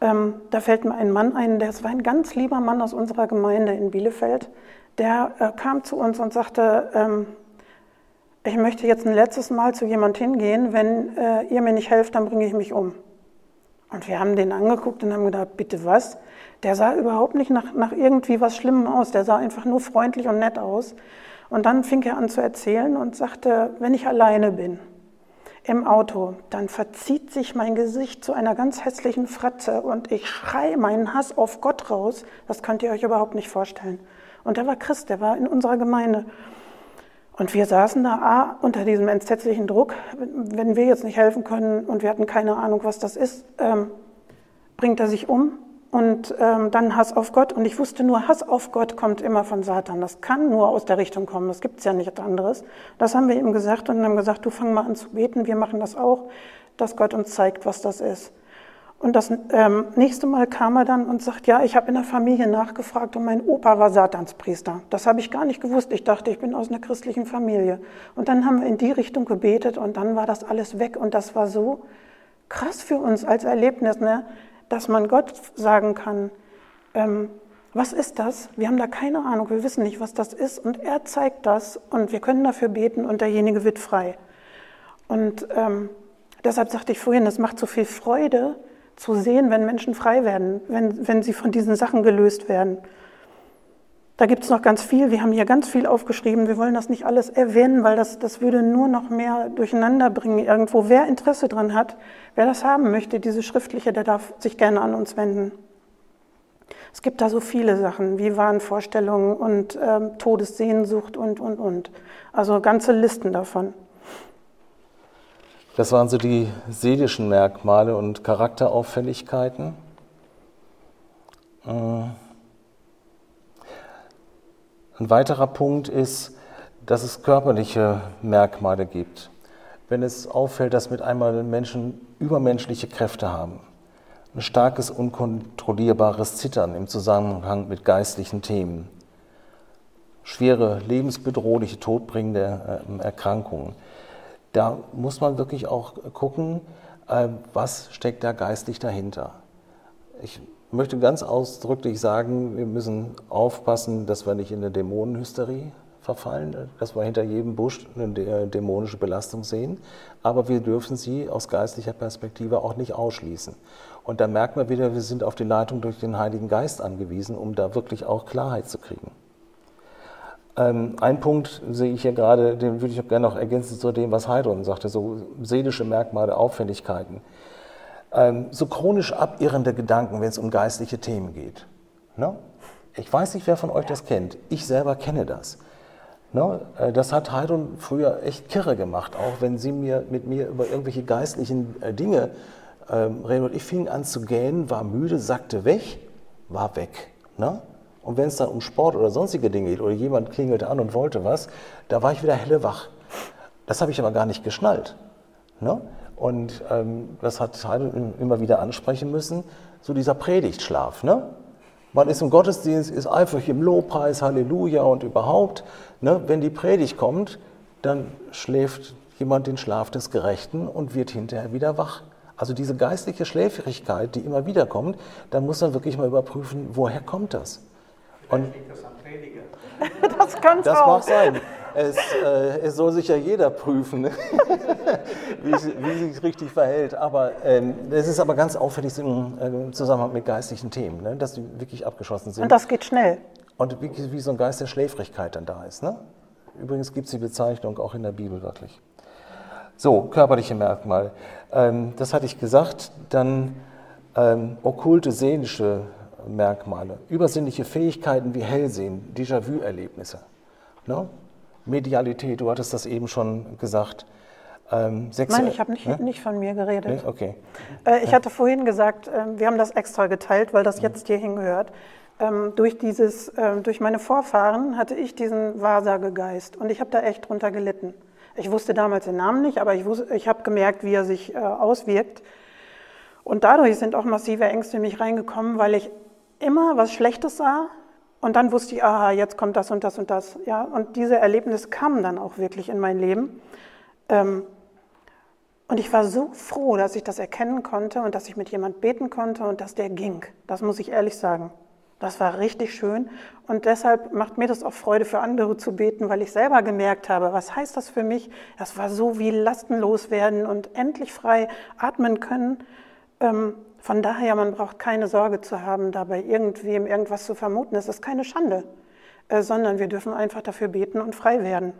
ähm, da fällt mir ein Mann ein, der war ein ganz lieber Mann aus unserer Gemeinde in Bielefeld, der äh, kam zu uns und sagte, ähm, ich möchte jetzt ein letztes Mal zu jemand hingehen, wenn äh, ihr mir nicht helft, dann bringe ich mich um. Und wir haben den angeguckt und haben gedacht, bitte was? Der sah überhaupt nicht nach, nach irgendwie was Schlimmem aus, der sah einfach nur freundlich und nett aus. Und dann fing er an zu erzählen und sagte, wenn ich alleine bin im Auto, dann verzieht sich mein Gesicht zu einer ganz hässlichen Fratze und ich schreie meinen Hass auf Gott raus. Das könnt ihr euch überhaupt nicht vorstellen. Und der war Christ, der war in unserer Gemeinde. Und wir saßen da A, unter diesem entsetzlichen Druck, wenn wir jetzt nicht helfen können und wir hatten keine Ahnung, was das ist, ähm, bringt er sich um und ähm, dann Hass auf Gott. Und ich wusste nur, Hass auf Gott kommt immer von Satan. Das kann nur aus der Richtung kommen, das gibt es ja nichts anderes. Das haben wir ihm gesagt und haben gesagt, du fang mal an zu beten, wir machen das auch, dass Gott uns zeigt, was das ist. Und das ähm, nächste Mal kam er dann und sagt, ja, ich habe in der Familie nachgefragt und mein Opa war Satanspriester. Das habe ich gar nicht gewusst. Ich dachte, ich bin aus einer christlichen Familie. Und dann haben wir in die Richtung gebetet und dann war das alles weg. Und das war so krass für uns als Erlebnis, ne? dass man Gott sagen kann, ähm, was ist das? Wir haben da keine Ahnung, wir wissen nicht, was das ist. Und er zeigt das und wir können dafür beten und derjenige wird frei. Und ähm, deshalb sagte ich vorhin, es macht so viel Freude, zu sehen, wenn Menschen frei werden, wenn, wenn sie von diesen Sachen gelöst werden. Da gibt es noch ganz viel. Wir haben hier ganz viel aufgeschrieben. Wir wollen das nicht alles erwähnen, weil das, das würde nur noch mehr durcheinander bringen irgendwo. Wer Interesse dran hat, wer das haben möchte, diese schriftliche, der darf sich gerne an uns wenden. Es gibt da so viele Sachen, wie Wahnvorstellungen und ähm, Todessehnsucht und, und, und. Also ganze Listen davon. Das waren so die seelischen Merkmale und Charakterauffälligkeiten. Äh, ein weiterer Punkt ist, dass es körperliche Merkmale gibt. Wenn es auffällt, dass mit einmal Menschen übermenschliche Kräfte haben, ein starkes, unkontrollierbares Zittern im Zusammenhang mit geistlichen Themen, schwere, lebensbedrohliche, todbringende äh, Erkrankungen, da muss man wirklich auch gucken, äh, was steckt da geistlich dahinter. Ich möchte ganz ausdrücklich sagen, wir müssen aufpassen, dass wir nicht in eine Dämonenhysterie verfallen, dass wir hinter jedem Busch eine dämonische Belastung sehen, aber wir dürfen sie aus geistlicher Perspektive auch nicht ausschließen. Und da merkt man wieder, wir sind auf die Leitung durch den Heiligen Geist angewiesen, um da wirklich auch Klarheit zu kriegen. Ähm, ein Punkt sehe ich hier gerade, den würde ich gerne noch ergänzen zu dem, was Heidrun sagte, so seelische Merkmale, Auffälligkeiten. Ähm, so chronisch abirrende Gedanken, wenn es um geistliche Themen geht. Ne? Ich weiß nicht, wer von euch das kennt. Ich selber kenne das. Ne? Äh, das hat Heidrun früher echt kirre gemacht, auch wenn sie mir, mit mir über irgendwelche geistlichen äh, Dinge ähm, reden. Und ich fing an zu gähnen, war müde, sagte weg, war weg. Ne? Und wenn es dann um Sport oder sonstige Dinge geht oder jemand klingelte an und wollte was, da war ich wieder hellewach. Das habe ich aber gar nicht geschnallt. Ne? Und ähm, das hat Heidel immer wieder ansprechen müssen, so dieser Predigtschlaf. Ne? Man ist im Gottesdienst, ist eifrig im Lobpreis, Halleluja und überhaupt. Ne? Wenn die Predigt kommt, dann schläft jemand den Schlaf des Gerechten und wird hinterher wieder wach. Also diese geistliche Schläfrigkeit, die immer wieder kommt, da muss man wirklich mal überprüfen, woher kommt das? Und das kann Das auch. mag sein. Es, äh, es, soll sich ja jeder prüfen, ne? wie, wie sich richtig verhält. Aber ähm, es ist aber ganz auffällig im, äh, im Zusammenhang mit geistlichen Themen, ne? dass die wirklich abgeschossen sind. Und das geht schnell. Und wie, wie so ein Geist der Schläfrigkeit dann da ist. Ne? Übrigens gibt es die Bezeichnung auch in der Bibel wirklich. So, körperliche Merkmale. Ähm, das hatte ich gesagt. Dann ähm, okkulte seelische Merkmale. Übersinnliche Fähigkeiten wie Hellsehen, Déjà-vu-Erlebnisse. Ne? Medialität, du hattest das eben schon gesagt. Ähm, Nein, ich habe nicht, ne? nicht von mir geredet. Nee? Okay. Äh, ich hatte vorhin gesagt, äh, wir haben das extra geteilt, weil das jetzt hier hingehört. Ähm, durch, dieses, äh, durch meine Vorfahren hatte ich diesen Wahrsagegeist und ich habe da echt drunter gelitten. Ich wusste damals den Namen nicht, aber ich, ich habe gemerkt, wie er sich äh, auswirkt. Und dadurch sind auch massive Ängste in mich reingekommen, weil ich immer was Schlechtes sah Und dann wusste ich, aha, jetzt kommt das und das und das. Ja, und diese Erlebnisse kamen dann auch wirklich in mein Leben. Ähm, und ich war so froh, dass ich das erkennen konnte und dass ich mit jemand beten konnte und dass der ging. Das muss ich ehrlich sagen. Das war richtig schön. Und deshalb macht mir das auch Freude, für andere zu beten, weil ich selber gemerkt habe, was heißt das für mich? Das war so wie lastenlos werden und endlich frei atmen können. Von daher, man braucht keine Sorge zu haben, dabei irgendwem irgendwas zu vermuten. Das ist keine Schande, äh, sondern wir dürfen einfach dafür beten und frei werden.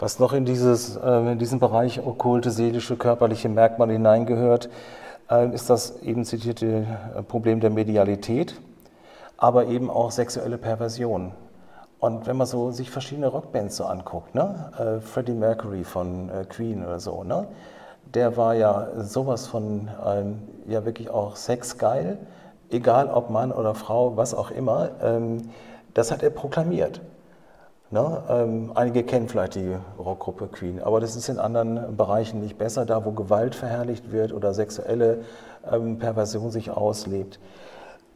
Was noch in, dieses, äh, in diesen Bereich okkulte, seelische, körperliche Merkmale hineingehört, äh, ist das eben zitierte Problem der Medialität, aber eben auch sexuelle Perversion. Und wenn man so sich verschiedene Rockbands so anguckt, ne? Freddie Mercury von Queen oder so, ne? Der war ja sowas von ähm, ja wirklich auch sexgeil, egal ob Mann oder Frau, was auch immer. Ähm, das hat er proklamiert. Ne? Ähm, einige kennen vielleicht die Rockgruppe Queen, aber das ist in anderen Bereichen nicht besser, da wo Gewalt verherrlicht wird oder sexuelle ähm, Perversion sich auslebt.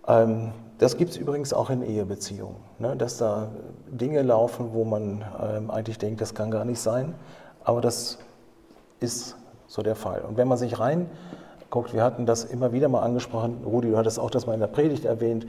Ähm, das gibt es übrigens auch in Ehebeziehungen, ne? dass da Dinge laufen, wo man ähm, eigentlich denkt, das kann gar nicht sein, aber das ist so der Fall. Und wenn man sich reinguckt, wir hatten das immer wieder mal angesprochen, Rudi, du hattest auch das mal in der Predigt erwähnt,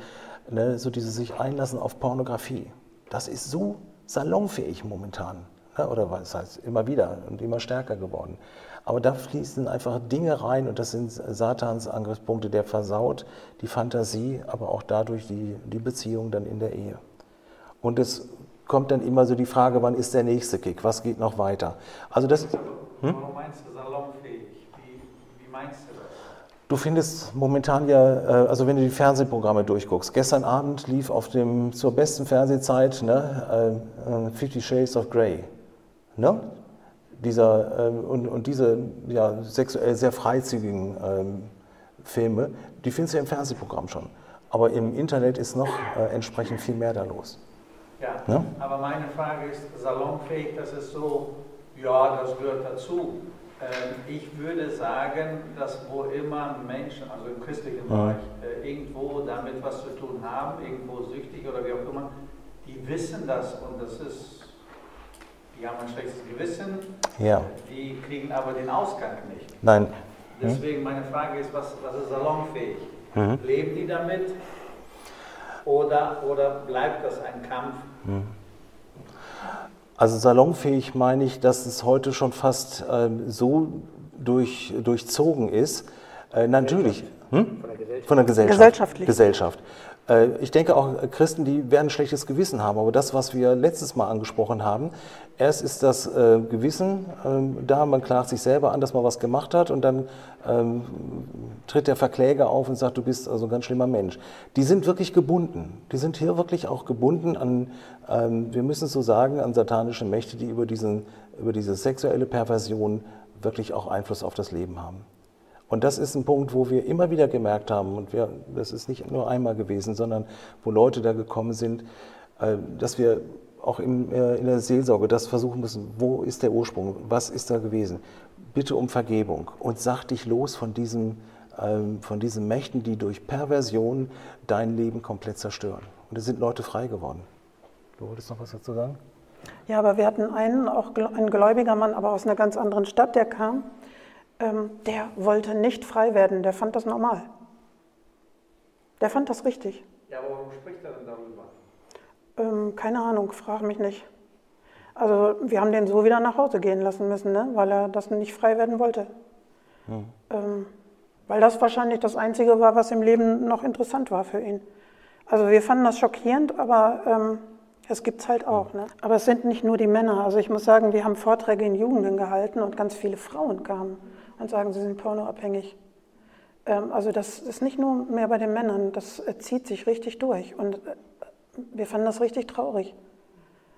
ne? so dieses sich einlassen auf Pornografie. Das ist so salonfähig momentan. Ne? Oder was heißt immer wieder und immer stärker geworden. Aber da fließen einfach Dinge rein und das sind Satans Angriffspunkte, der versaut die Fantasie, aber auch dadurch die, die Beziehung dann in der Ehe. Und es kommt dann immer so die Frage, wann ist der nächste Kick? Was geht noch weiter? Also das. Hm? Warum meinst du salonfähig? Wie, wie meinst du das? Du findest momentan ja, äh, also wenn du die Fernsehprogramme durchguckst, gestern Abend lief auf dem zur besten Fernsehzeit ne, äh, Fifty Shades of Grey. Ne? Dieser, und, und diese ja, sexuell sehr freizügigen ähm, Filme, die findest du ja im Fernsehprogramm schon. Aber im Internet ist noch äh, entsprechend viel mehr da los. Ja, ne? aber meine Frage ist salonfähig, das ist so, ja, das gehört dazu. Ähm, ich würde sagen, dass wo immer Menschen, also im christlichen Bereich, äh, irgendwo damit was zu tun haben, irgendwo süchtig oder wie auch immer, die wissen das und das ist, die haben ein schlechtes Gewissen, ja. die kriegen aber den Ausgang nicht. Nein. Deswegen meine Frage ist, was, was ist salonfähig? Mhm. Leben die damit oder, oder bleibt das ein Kampf? Mhm. Also salonfähig meine ich, dass es heute schon fast äh, so durch, durchzogen ist. Äh, natürlich. Hm? Von der Gesellschaft. Von der Gesellschaft. Gesellschaftlich. Gesellschaft. Äh, ich denke auch, äh, Christen, die werden ein schlechtes Gewissen haben. Aber das, was wir letztes Mal angesprochen haben, erst ist das äh, Gewissen ähm, da, man klagt sich selber an, dass man was gemacht hat und dann ähm, tritt der Verkläger auf und sagt, du bist also ein ganz schlimmer Mensch. Die sind wirklich gebunden. Die sind hier wirklich auch gebunden an, ähm, wir müssen es so sagen, an satanische Mächte, die über, diesen, über diese sexuelle Perversion wirklich auch Einfluss auf das Leben haben. Und das ist ein Punkt, wo wir immer wieder gemerkt haben, und wir, das ist nicht nur einmal gewesen, sondern wo Leute da gekommen sind, äh, dass wir auch in, äh, in der Seelsorge das versuchen müssen, wo ist der Ursprung, was ist da gewesen. Bitte um Vergebung und sag dich los von diesen, ähm, von diesen Mächten, die durch Perversion dein Leben komplett zerstören. Und es sind Leute frei geworden. Du wolltest noch was dazu sagen? Ja, aber wir hatten einen, auch ein gläubiger Mann, aber aus einer ganz anderen Stadt, der kam ähm, der wollte nicht frei werden, der fand das normal. Der fand das richtig. Ja, aber warum spricht er denn darüber? Ähm, keine Ahnung, frage mich nicht. Also wir haben den so wieder nach Hause gehen lassen müssen, ne? weil er das nicht frei werden wollte. Hm. Ähm, weil das wahrscheinlich das Einzige war, was im Leben noch interessant war für ihn. Also wir fanden das schockierend, aber ähm, es gibt es halt auch. Ne? Aber es sind nicht nur die Männer. Also ich muss sagen, wir haben Vorträge in Jugenden gehalten und ganz viele Frauen kamen und sagen, sie sind pornoabhängig. Ähm, also das ist nicht nur mehr bei den Männern, das äh, zieht sich richtig durch. Und äh, wir fanden das richtig traurig.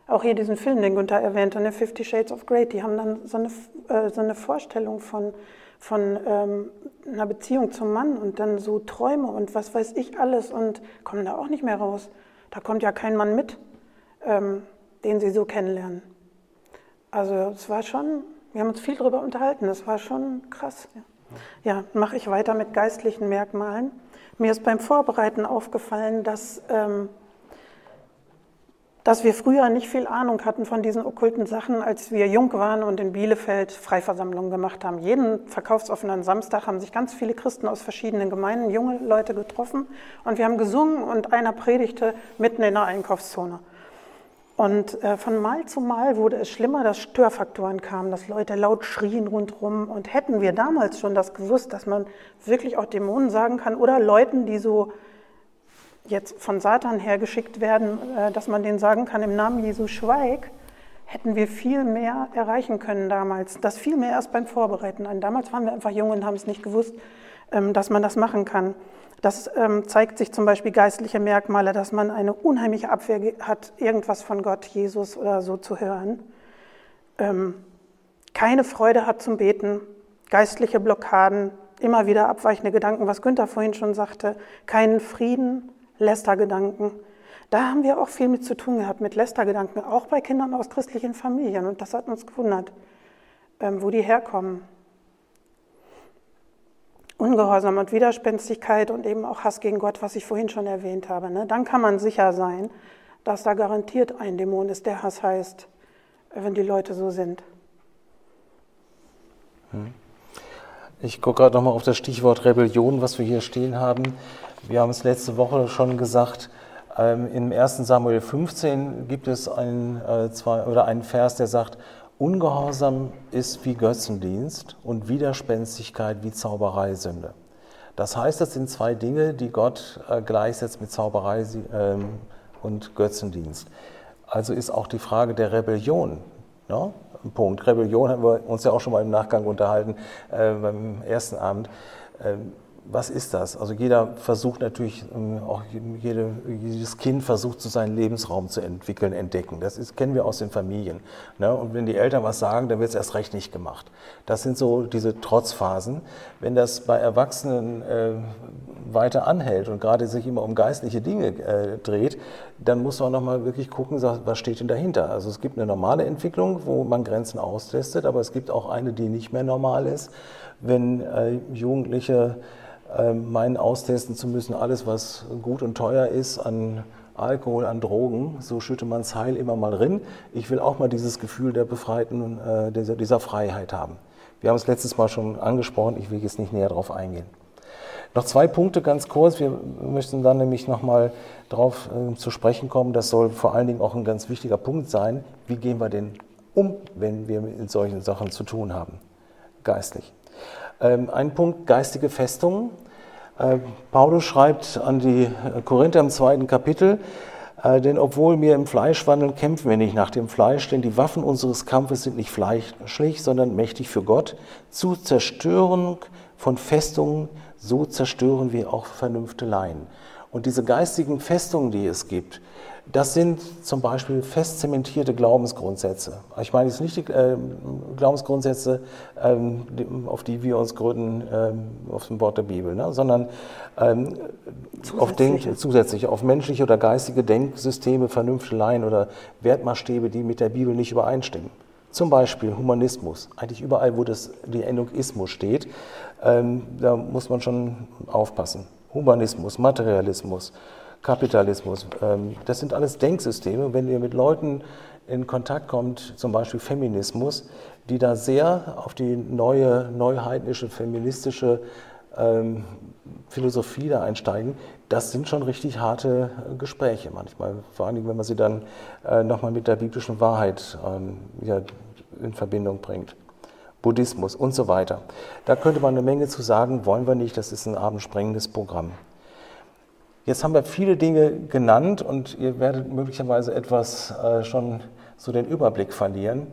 Auch hier diesen Film, den Günther erwähnte, ne, Fifty Shades of Grey, die haben dann so eine, äh, so eine Vorstellung von, von ähm, einer Beziehung zum Mann und dann so Träume und was weiß ich alles und kommen da auch nicht mehr raus. Da kommt ja kein Mann mit, ähm, den sie so kennenlernen. Also es war schon wir haben uns viel darüber unterhalten, das war schon krass. Ja, ja mache ich weiter mit geistlichen Merkmalen. Mir ist beim Vorbereiten aufgefallen, dass, ähm, dass wir früher nicht viel Ahnung hatten von diesen okkulten Sachen, als wir jung waren und in Bielefeld Freiversammlungen gemacht haben. Jeden verkaufsoffenen Samstag haben sich ganz viele Christen aus verschiedenen Gemeinden, junge Leute getroffen und wir haben gesungen und einer predigte mitten in der Einkaufszone. Und äh, von Mal zu Mal wurde es schlimmer, dass Störfaktoren kamen, dass Leute laut schrien rundherum. Und hätten wir damals schon das gewusst, dass man wirklich auch Dämonen sagen kann oder Leuten, die so jetzt von Satan hergeschickt werden, äh, dass man denen sagen kann, im Namen Jesu schweig, hätten wir viel mehr erreichen können damals. Das viel mehr erst beim Vorbereiten an. Damals waren wir einfach jung und haben es nicht gewusst, ähm, dass man das machen kann. Das ähm, zeigt sich zum Beispiel geistliche Merkmale, dass man eine unheimliche Abwehr hat, irgendwas von Gott, Jesus oder so zu hören. Ähm, keine Freude hat zum Beten, geistliche Blockaden, immer wieder abweichende Gedanken, was Günther vorhin schon sagte, keinen Frieden, Lästergedanken. Da haben wir auch viel mit zu tun gehabt, mit Lästergedanken, auch bei Kindern aus christlichen Familien. Und das hat uns gewundert, ähm, wo die herkommen. Ungehorsam und Widerspenstigkeit und eben auch Hass gegen Gott, was ich vorhin schon erwähnt habe. Ne? Dann kann man sicher sein, dass da garantiert ein Dämon ist, der Hass heißt, wenn die Leute so sind. Hm. Ich gucke gerade nochmal auf das Stichwort Rebellion, was wir hier stehen haben. Wir haben es letzte Woche schon gesagt, ähm, im 1. Samuel 15 gibt es einen, äh, zwei, oder einen Vers, der sagt, Ungehorsam ist wie Götzendienst und Widerspenstigkeit wie Zaubereisünde. Das heißt, das sind zwei Dinge, die Gott äh, gleichsetzt mit Zauberei ähm, und Götzendienst. Also ist auch die Frage der Rebellion. Ne? Punkt. Rebellion haben wir uns ja auch schon mal im Nachgang unterhalten äh, beim ersten Abend. Ähm, was ist das? Also jeder versucht natürlich, ähm, auch jede, jedes Kind versucht, so seinen Lebensraum zu entwickeln, entdecken. Das ist, kennen wir aus den Familien. Ne? Und wenn die Eltern was sagen, dann wird es erst recht nicht gemacht. Das sind so diese Trotzphasen. Wenn das bei Erwachsenen äh, weiter anhält und gerade sich immer um geistliche Dinge äh, dreht, dann muss man nochmal wirklich gucken, was steht denn dahinter. Also es gibt eine normale Entwicklung, wo man Grenzen austestet, aber es gibt auch eine, die nicht mehr normal ist. Wenn äh, Jugendliche meinen, austesten zu müssen, alles, was gut und teuer ist an Alkohol, an Drogen, so schütte man es heil immer mal drin. Ich will auch mal dieses Gefühl der Befreiten, äh, dieser, dieser Freiheit haben. Wir haben es letztes Mal schon angesprochen, ich will jetzt nicht näher darauf eingehen. Noch zwei Punkte ganz kurz. Wir möchten dann nämlich nochmal darauf äh, zu sprechen kommen. Das soll vor allen Dingen auch ein ganz wichtiger Punkt sein. Wie gehen wir denn um, wenn wir mit solchen Sachen zu tun haben, geistlich? Ähm, ein Punkt, geistige Festungen. Äh, Paulus schreibt an die Korinther im zweiten Kapitel, äh, denn obwohl wir im Fleisch wandeln, kämpfen wir nicht nach dem Fleisch, denn die Waffen unseres Kampfes sind nicht fleischlich, sondern mächtig für Gott, zu Zerstörung von Festungen, so zerstören wir auch Vernünfteleien. Und diese geistigen Festungen, die es gibt, das sind zum Beispiel fest zementierte Glaubensgrundsätze. Ich meine jetzt nicht die äh, Glaubensgrundsätze, ähm, die, auf die wir uns gründen ähm, auf dem Wort der Bibel, ne? sondern ähm, auf Denk, zusätzlich auf menschliche oder geistige Denksysteme, Vernünfteleien oder Wertmaßstäbe, die mit der Bibel nicht übereinstimmen. Zum Beispiel Humanismus. Eigentlich überall, wo das, die Endung Ismus steht, ähm, da muss man schon aufpassen. Humanismus, Materialismus, Kapitalismus. Ähm, das sind alles Denksysteme. Wenn ihr mit Leuten in Kontakt kommt, zum Beispiel Feminismus, die da sehr auf die neue, neuheidnische, feministische ähm, Philosophie da einsteigen, das sind schon richtig harte Gespräche manchmal. Vor allen Dingen, wenn man sie dann äh, nochmal mit der biblischen Wahrheit ähm, ja, in Verbindung bringt. Buddhismus und so weiter. Da könnte man eine Menge zu sagen, wollen wir nicht, das ist ein abendsprengendes Programm. Jetzt haben wir viele Dinge genannt und ihr werdet möglicherweise etwas äh, schon so den Überblick verlieren.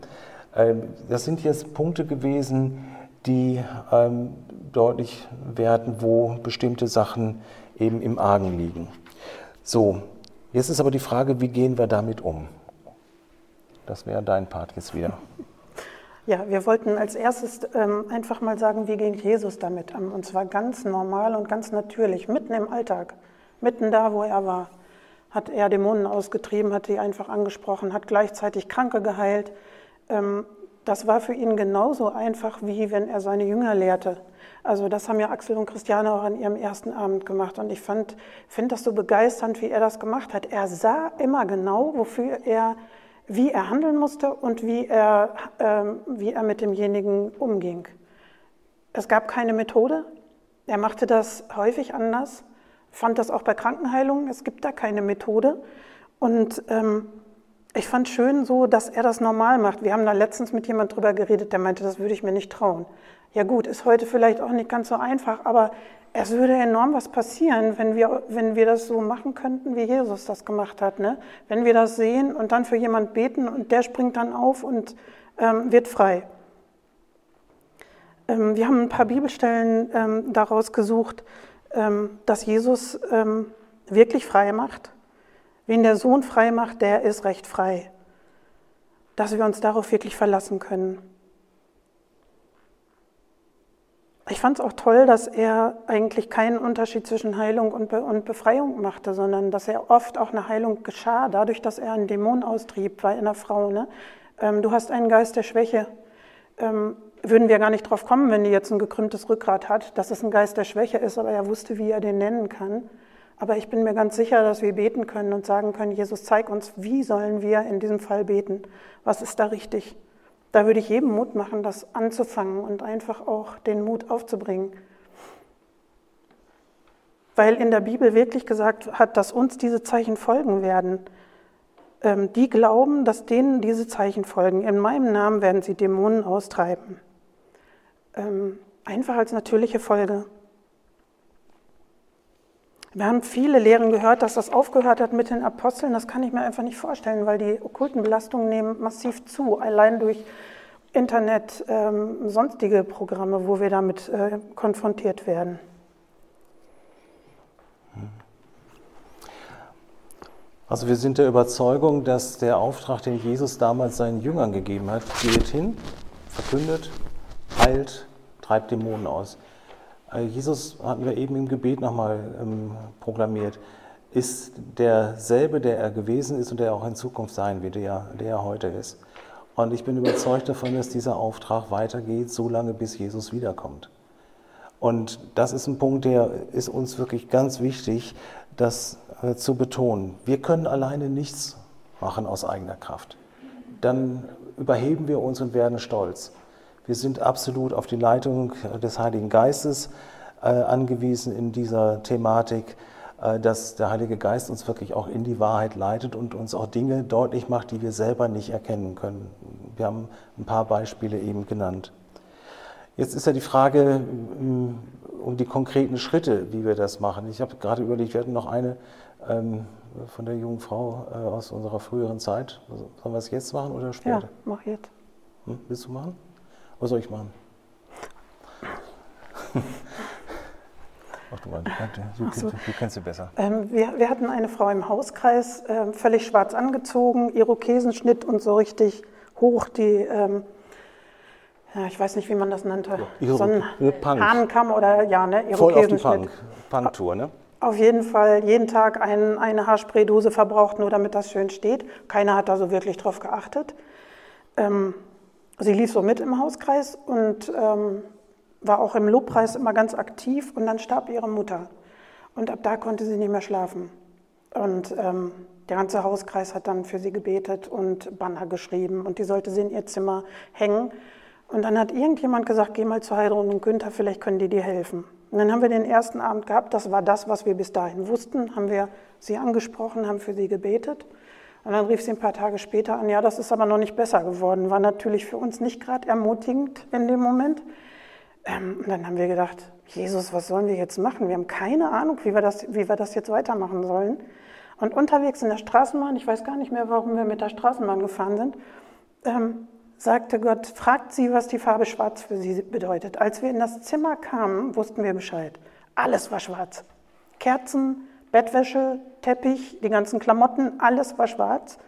Ähm, das sind jetzt Punkte gewesen, die ähm, deutlich werden, wo bestimmte Sachen eben im Argen liegen. So, jetzt ist aber die Frage, wie gehen wir damit um? Das wäre dein Part jetzt wieder. Ja, wir wollten als erstes ähm, einfach mal sagen, wie geht Jesus damit um? Und zwar ganz normal und ganz natürlich, mitten im Alltag. Mitten da, wo er war, hat er Dämonen ausgetrieben, hat die einfach angesprochen, hat gleichzeitig Kranke geheilt. Ähm, das war für ihn genauso einfach, wie wenn er seine Jünger lehrte. Also das haben ja Axel und Christiane auch an ihrem ersten Abend gemacht. Und ich finde das so begeisternd, wie er das gemacht hat. Er sah immer genau, wofür er, wie er handeln musste und wie er, ähm, wie er mit demjenigen umging. Es gab keine Methode. Er machte das häufig anders. Fand das auch bei Krankenheilungen. Es gibt da keine Methode. Und ähm, ich fand schön so, dass er das normal macht. Wir haben da letztens mit jemand drüber geredet, der meinte, das würde ich mir nicht trauen. Ja gut, ist heute vielleicht auch nicht ganz so einfach, aber es würde enorm was passieren, wenn wir, wenn wir das so machen könnten, wie Jesus das gemacht hat. Ne? Wenn wir das sehen und dann für jemand beten und der springt dann auf und ähm, wird frei. Ähm, wir haben ein paar Bibelstellen ähm, daraus gesucht, dass Jesus ähm, wirklich frei macht. Wen der Sohn frei macht, der ist recht frei. Dass wir uns darauf wirklich verlassen können. Ich fand es auch toll, dass er eigentlich keinen Unterschied zwischen Heilung und, Be und, Befreiung machte, sondern dass er oft auch eine Heilung geschah, dadurch, dass er einen Dämon austrieb bei einer Frau. Ne? Ähm, du hast einen Geist der Schwäche. Ähm, würden wir gar nicht drauf kommen, wenn die jetzt ein gekrümmtes Rückgrat hat, dass es ein Geist der Schwäche ist, aber er wusste, wie er den nennen kann. Aber ich bin mir ganz sicher, dass wir beten können und sagen können, Jesus, zeig uns, wie sollen wir in diesem Fall beten? Was ist da richtig? Da würde ich jedem Mut machen, das anzufangen und einfach auch den Mut aufzubringen. Weil in der Bibel wirklich gesagt hat, dass uns diese Zeichen folgen werden. Ähm, die glauben, dass denen diese Zeichen folgen. In meinem Namen werden sie Dämonen austreiben. Ähm, einfach als natürliche Folge. Wir haben viele Lehren gehört, dass das aufgehört hat mit den Aposteln. Das kann ich mir einfach nicht vorstellen, weil die okkulten Belastungen nehmen massiv zu, allein durch Internet, ähm, sonstige Programme, wo wir damit äh, konfrontiert werden. Also wir sind der Überzeugung, dass der Auftrag, den Jesus damals seinen Jüngern gegeben hat, geht hin, verkündet, heilt, treibt Dämonen aus. Äh, Jesus, hatten wir eben im Gebet nochmal ähm, proklamiert, ist derselbe, der er gewesen ist und der auch in Zukunft sein wird, der, der er heute ist. Und ich bin überzeugt davon, dass dieser Auftrag weitergeht, solange bis Jesus wiederkommt. Und das ist ein Punkt, der ist uns wirklich ganz wichtig, das äh, zu betonen. Wir können alleine nichts machen aus eigener Kraft. Dann überheben wir uns und werden stolz. Wir sind absolut auf die Leitung des Heiligen Geistes äh, angewiesen in dieser Thematik, äh, dass der Heilige Geist uns wirklich auch in die Wahrheit leitet und uns auch Dinge deutlich macht, die wir selber nicht erkennen können. Wir haben ein paar Beispiele eben genannt. Jetzt ist ja die Frage mm, um die konkreten Schritte, wie wir das machen. Ich habe gerade überlegt, wir hatten noch eine ähm, von der jungen Frau äh, aus unserer früheren Zeit. Sollen wir es jetzt machen oder später? Ja, mach jetzt. Hm, willst du machen? Was soll ich machen? Ach du, du, so. du, kennst sie besser. Ähm, wir, wir, hatten eine Frau im Hauskreis, äh, völlig schwarz angezogen, Irokesenschnitt und so richtig hoch die, ähm, ja, ich weiß nicht, wie man das nannte, ja, so ein Hahnenkamm oder ja, ne, Irokesenschnitt. Voll auf die Punk, Punk-Tour, ne? Auf jeden Fall jeden Tag ein, eine Haarspraydose verbraucht, nur damit das schön steht. Keiner hat da so wirklich drauf geachtet. Ähm, Sie lief so mit im Hauskreis und ähm, war auch im Lobpreis immer ganz aktiv und dann starb ihre Mutter. Und ab da konnte sie nicht mehr schlafen. Und ähm, der ganze Hauskreis hat dann für sie gebetet und Banner geschrieben und die sollte sie in ihr Zimmer hängen. Und dann hat irgendjemand gesagt, geh mal zu Heidrun und Günther, vielleicht können die dir helfen. Und dann haben wir den ersten Abend gehabt, das war das, was wir bis dahin wussten, haben wir sie angesprochen, haben für sie gebetet. Und dann rief sie ein paar Tage später an, ja, das ist aber noch nicht besser geworden. War natürlich für uns nicht gerade ermutigend in dem Moment. Ähm, und dann haben wir gedacht, Jesus, was sollen wir jetzt machen? Wir haben keine Ahnung, wie wir das, wie wir das jetzt weitermachen sollen. Und unterwegs in der Straßenbahn, ich weiß gar nicht mehr, warum wir mit der Straßenbahn gefahren sind, ähm, sagte Gott, fragt sie, was die Farbe schwarz für sie bedeutet. Als wir in das Zimmer kamen, wussten wir Bescheid. Alles war schwarz. Kerzen, Bettwäsche, Teppich, die ganzen Klamotten, alles war schwarz.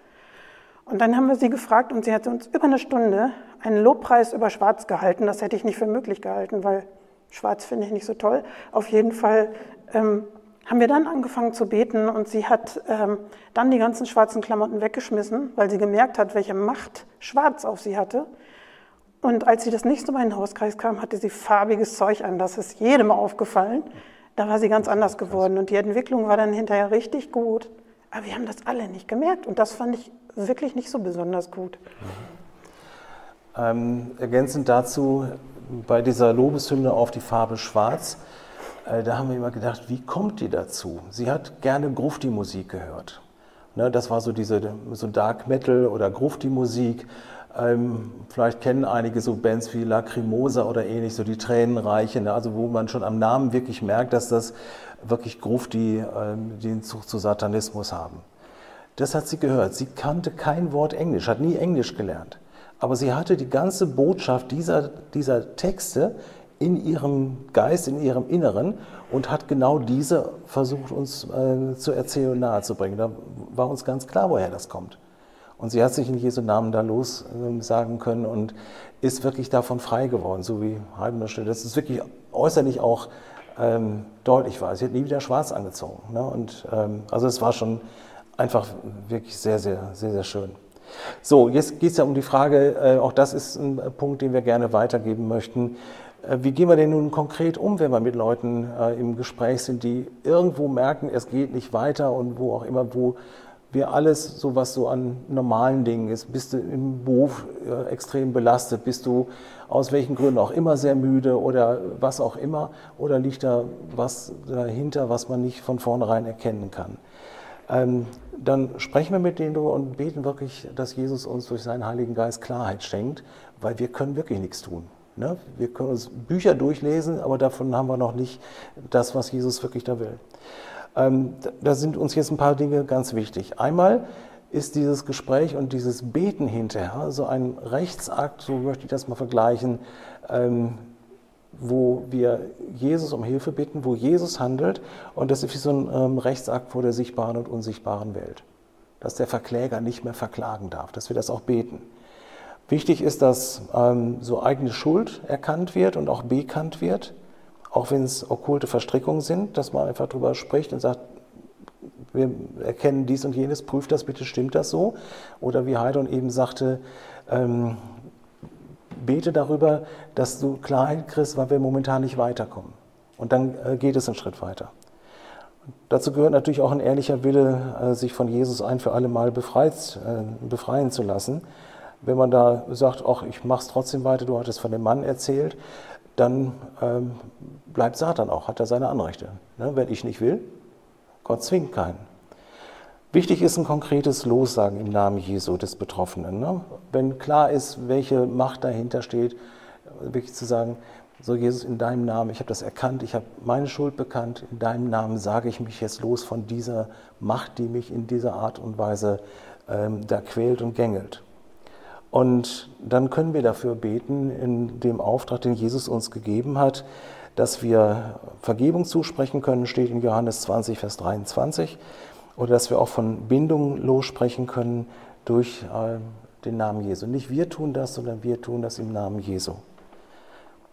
Und dann haben wir sie gefragt und sie hat uns über eine Stunde einen Lobpreis über Schwarz gehalten. Das hätte ich nicht für möglich gehalten, weil Schwarz finde ich nicht so toll. Auf jeden Fall ähm, haben wir dann angefangen zu beten und sie hat ähm, dann die ganzen schwarzen Klamotten weggeschmissen, weil sie gemerkt hat, welche Macht Schwarz auf sie hatte. Und als sie das nächste Mal in den Hauskreis kam, hatte sie farbiges Zeug an. Das ist jedem aufgefallen. Da war sie ganz anders geworden. Und die Entwicklung war dann hinterher richtig gut. Aber wir haben das alle nicht gemerkt. Und das fand ich wirklich nicht so besonders gut. Ähm, ergänzend dazu, bei dieser Lobeshymne auf die Farbe Schwarz, äh, da haben wir immer gedacht, wie kommt die dazu? Sie hat gerne Grufti-Musik gehört. Ne, das war so diese so Dark Metal oder Grufti-Musik. Ähm, vielleicht kennen einige so Bands wie Lacrimosa oder ähnlich, so die Tränenreiche, ne, also wo man schon am Namen wirklich merkt, dass das wirklich Grufti ähm, den Zug zu Satanismus haben. Das hat sie gehört. Sie kannte kein Wort Englisch, hat nie Englisch gelernt. Aber sie hatte die ganze Botschaft dieser, dieser Texte in ihrem Geist, in ihrem Inneren und hat genau diese versucht uns äh, zu erzählen und nahezubringen. Da war uns ganz klar, woher das kommt. Und sie hat sich in Jesu Namen da los äh, sagen können und ist wirklich davon frei geworden, so wie steht. Das ist wirklich äußerlich auch ähm, deutlich war. Sie hat nie wieder schwarz angezogen. Ne? Und, ähm, also es war schon einfach wirklich sehr, sehr, sehr, sehr schön. So, jetzt geht es ja um die Frage, äh, auch das ist ein Punkt, den wir gerne weitergeben möchten. Äh, wie gehen wir denn nun konkret um, wenn wir mit Leuten äh, im Gespräch sind, die irgendwo merken, es geht nicht weiter und wo auch immer, wo wir alles, so was so an normalen Dingen ist, bist du im Beruf äh, extrem belastet, bist du aus welchen Gründen auch immer sehr müde oder was auch immer, oder liegt da was dahinter, was man nicht von vornherein erkennen kann. Ähm, dann sprechen wir mit denen und beten wirklich, dass Jesus uns durch seinen Heiligen Geist Klarheit schenkt, weil wir können wirklich nichts tun. Ne? Wir können uns Bücher durchlesen, aber davon haben wir noch nicht das, was Jesus wirklich da will. Ähm, da sind uns jetzt ein paar Dinge ganz wichtig. Einmal ist dieses Gespräch und dieses Beten hinterher so ein Rechtsakt, so möchte ich das mal vergleichen, ähm, wo wir Jesus um Hilfe bitten, wo Jesus handelt und das ist wie so ein ähm, Rechtsakt vor der sichtbaren und unsichtbaren Welt. Dass der Verkläger nicht mehr verklagen darf, dass wir das auch beten. Wichtig ist, dass ähm, so eigene Schuld erkannt wird und auch bekannt wird, auch wenn es okkulte Verstrickungen sind, dass man einfach darüber spricht und sagt, wir erkennen dies und jenes, prüft das bitte, stimmt das so? Oder wie Heidon eben sagte, ähm, bete darüber, dass du Klarheit kriegst, weil wir momentan nicht weiterkommen. Und dann äh, geht es einen Schritt weiter. Dazu gehört natürlich auch ein ehrlicher Wille, äh, sich von Jesus ein für alle Mal befreit, äh, befreien zu lassen wenn man da sagt, ach, ich mache es trotzdem weiter, du hattest von dem Mann erzählt, dann ähm, bleibt Satan auch, hat er seine Anrechte. Ne? Wenn ich nicht will, Gott zwingt keinen. Wichtig ist ein konkretes Lossagen im Namen Jesu des Betroffenen. Ne? Wenn klar ist, welche Macht dahinter steht, wirklich zu sagen, so Jesus, in deinem Namen, ich habe das erkannt, ich habe meine Schuld bekannt, in deinem Namen sage ich mich jetzt los von dieser Macht, die mich in dieser Art und Weise ähm, da quält und gängelt. Und dann können wir dafür beten, in dem Auftrag, den Jesus uns gegeben hat, dass wir Vergebung zusprechen können, steht in Johannes 20, Vers 23, oder dass wir auch von Bindung lossprechen können durch äh, den Namen Jesu. Nicht wir tun das, sondern wir tun das im Namen Jesu.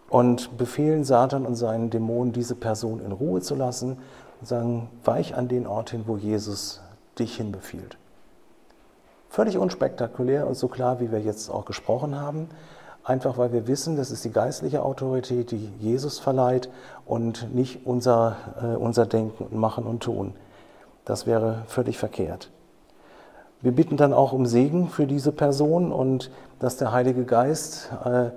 Und befehlen Satan und seinen Dämonen, diese Person in Ruhe zu lassen und sagen, weich an den Ort hin, wo Jesus dich hinbefiehlt. Völlig unspektakulär und so klar, wie wir jetzt auch gesprochen haben. Einfach weil wir wissen, das ist die geistliche Autorität, die Jesus verleiht und nicht unser, äh, unser Denken Machen und Tun. Das wäre völlig verkehrt. Wir bitten dann auch um Segen für diese Person und dass der Heilige Geist äh,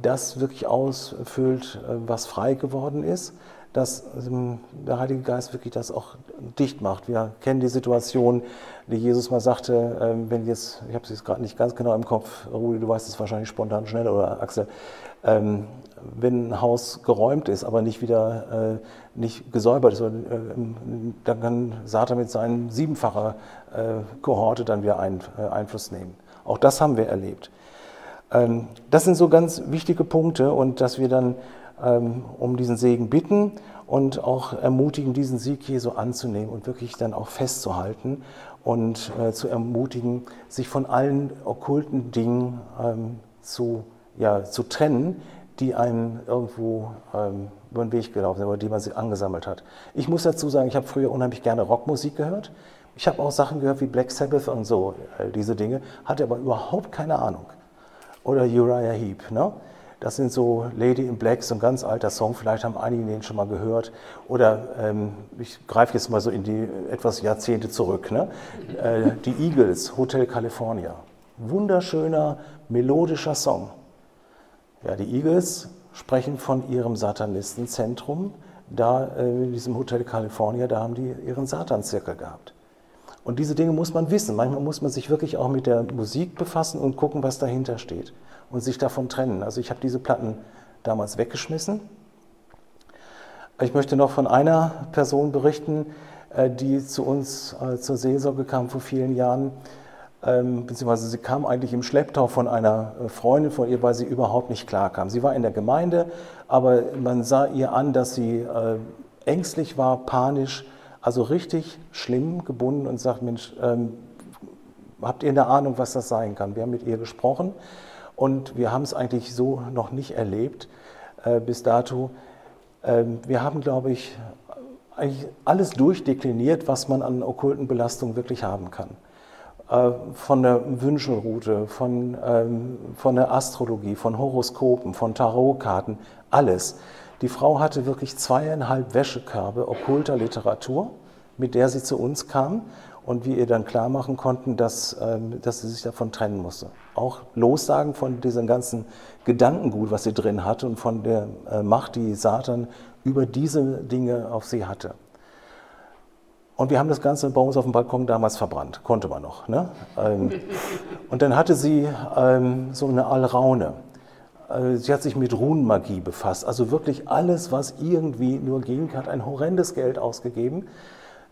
das wirklich ausfüllt, äh, was frei geworden ist dass ähm, der Heilige Geist wirklich das auch dicht macht. Wir kennen die Situation, die Jesus mal sagte, ähm, wenn jetzt, ich habe es jetzt gerade nicht ganz genau im Kopf, Rudi, du weißt es wahrscheinlich spontan schnell oder Axel, ähm, wenn ein Haus geräumt ist, aber nicht wieder äh, nicht gesäubert ist, äh, dann kann Satan mit seinen siebenfacher äh, Kohorte dann wieder Einfluss nehmen. Auch das haben wir erlebt. Das sind so ganz wichtige Punkte und dass wir dann um diesen Segen bitten und auch ermutigen, diesen Sieg Jesu anzunehmen und wirklich dann auch festzuhalten und äh, zu ermutigen, sich von allen okkulten Dingen ähm, zu, ja, zu trennen, die einem irgendwo ähm, über den Weg gelaufen sind oder die man sich angesammelt hat. Ich muss dazu sagen, ich habe früher unheimlich gerne Rockmusik gehört. Ich habe auch Sachen gehört wie Black Sabbath und so, all diese Dinge, hatte aber überhaupt keine Ahnung. oder Uriah Heep. Ne? Das sind so Lady in Black, so ein ganz alter Song, vielleicht haben einige den schon mal gehört. Oder ähm, ich greife jetzt mal so in die etwas Jahrzehnte zurück. Ne? Äh, die Eagles, Hotel California. Wunderschöner, melodischer Song. Ja, die Eagles sprechen von ihrem Satanistenzentrum. Da äh, in diesem Hotel California, da haben die ihren Satanzirkel gehabt. Und diese Dinge muss man wissen. Manchmal muss man sich wirklich auch mit der Musik befassen und gucken, was dahinter steht und sich davon trennen. Also ich habe diese Platten damals weggeschmissen. Ich möchte noch von einer Person berichten, äh, die zu uns äh, zur Seelsorge kam vor vielen Jahren. Ähm, beziehungsweise sie kam eigentlich im Schlepptau von einer äh, Freundin von ihr, weil sie überhaupt nicht klar kam. Sie war in der Gemeinde, aber man sah ihr an, dass sie ängstlich war, panisch, also richtig schlimm gebunden und sagt, Mensch, ähm, habt ihr eine Ahnung, was das sein kann? Wir haben mit ihr gesprochen und wir haben es eigentlich so noch nicht erlebt äh, bis dato. Ähm, wir haben, glaube ich, eigentlich alles durchdekliniert, was man an okkulten Belastungen wirklich haben kann. Äh, von der Wünschelroute, von, ähm, von der Astrologie, von Horoskopen, von Tarotkarten, alles. Die Frau hatte wirklich zweieinhalb Wäschekörbe okkulter Literatur, mit der sie zu uns kam und wir ihr dann klar machen konnten, dass, ähm, dass sie sich davon trennen musste. Auch lossagen von diesem ganzen Gedankengut, was sie drin hatte und von der äh, Macht, die Satan über diese Dinge auf sie hatte. Und wir haben das Ganze bei uns auf dem Balkon damals verbrannt, konnte man noch. Ne? Ähm, und dann hatte sie ähm, so eine Alraune. Äh, sie hat sich mit Runenmagie befasst, also wirklich alles, was irgendwie nur ging, hat ein horrendes Geld ausgegeben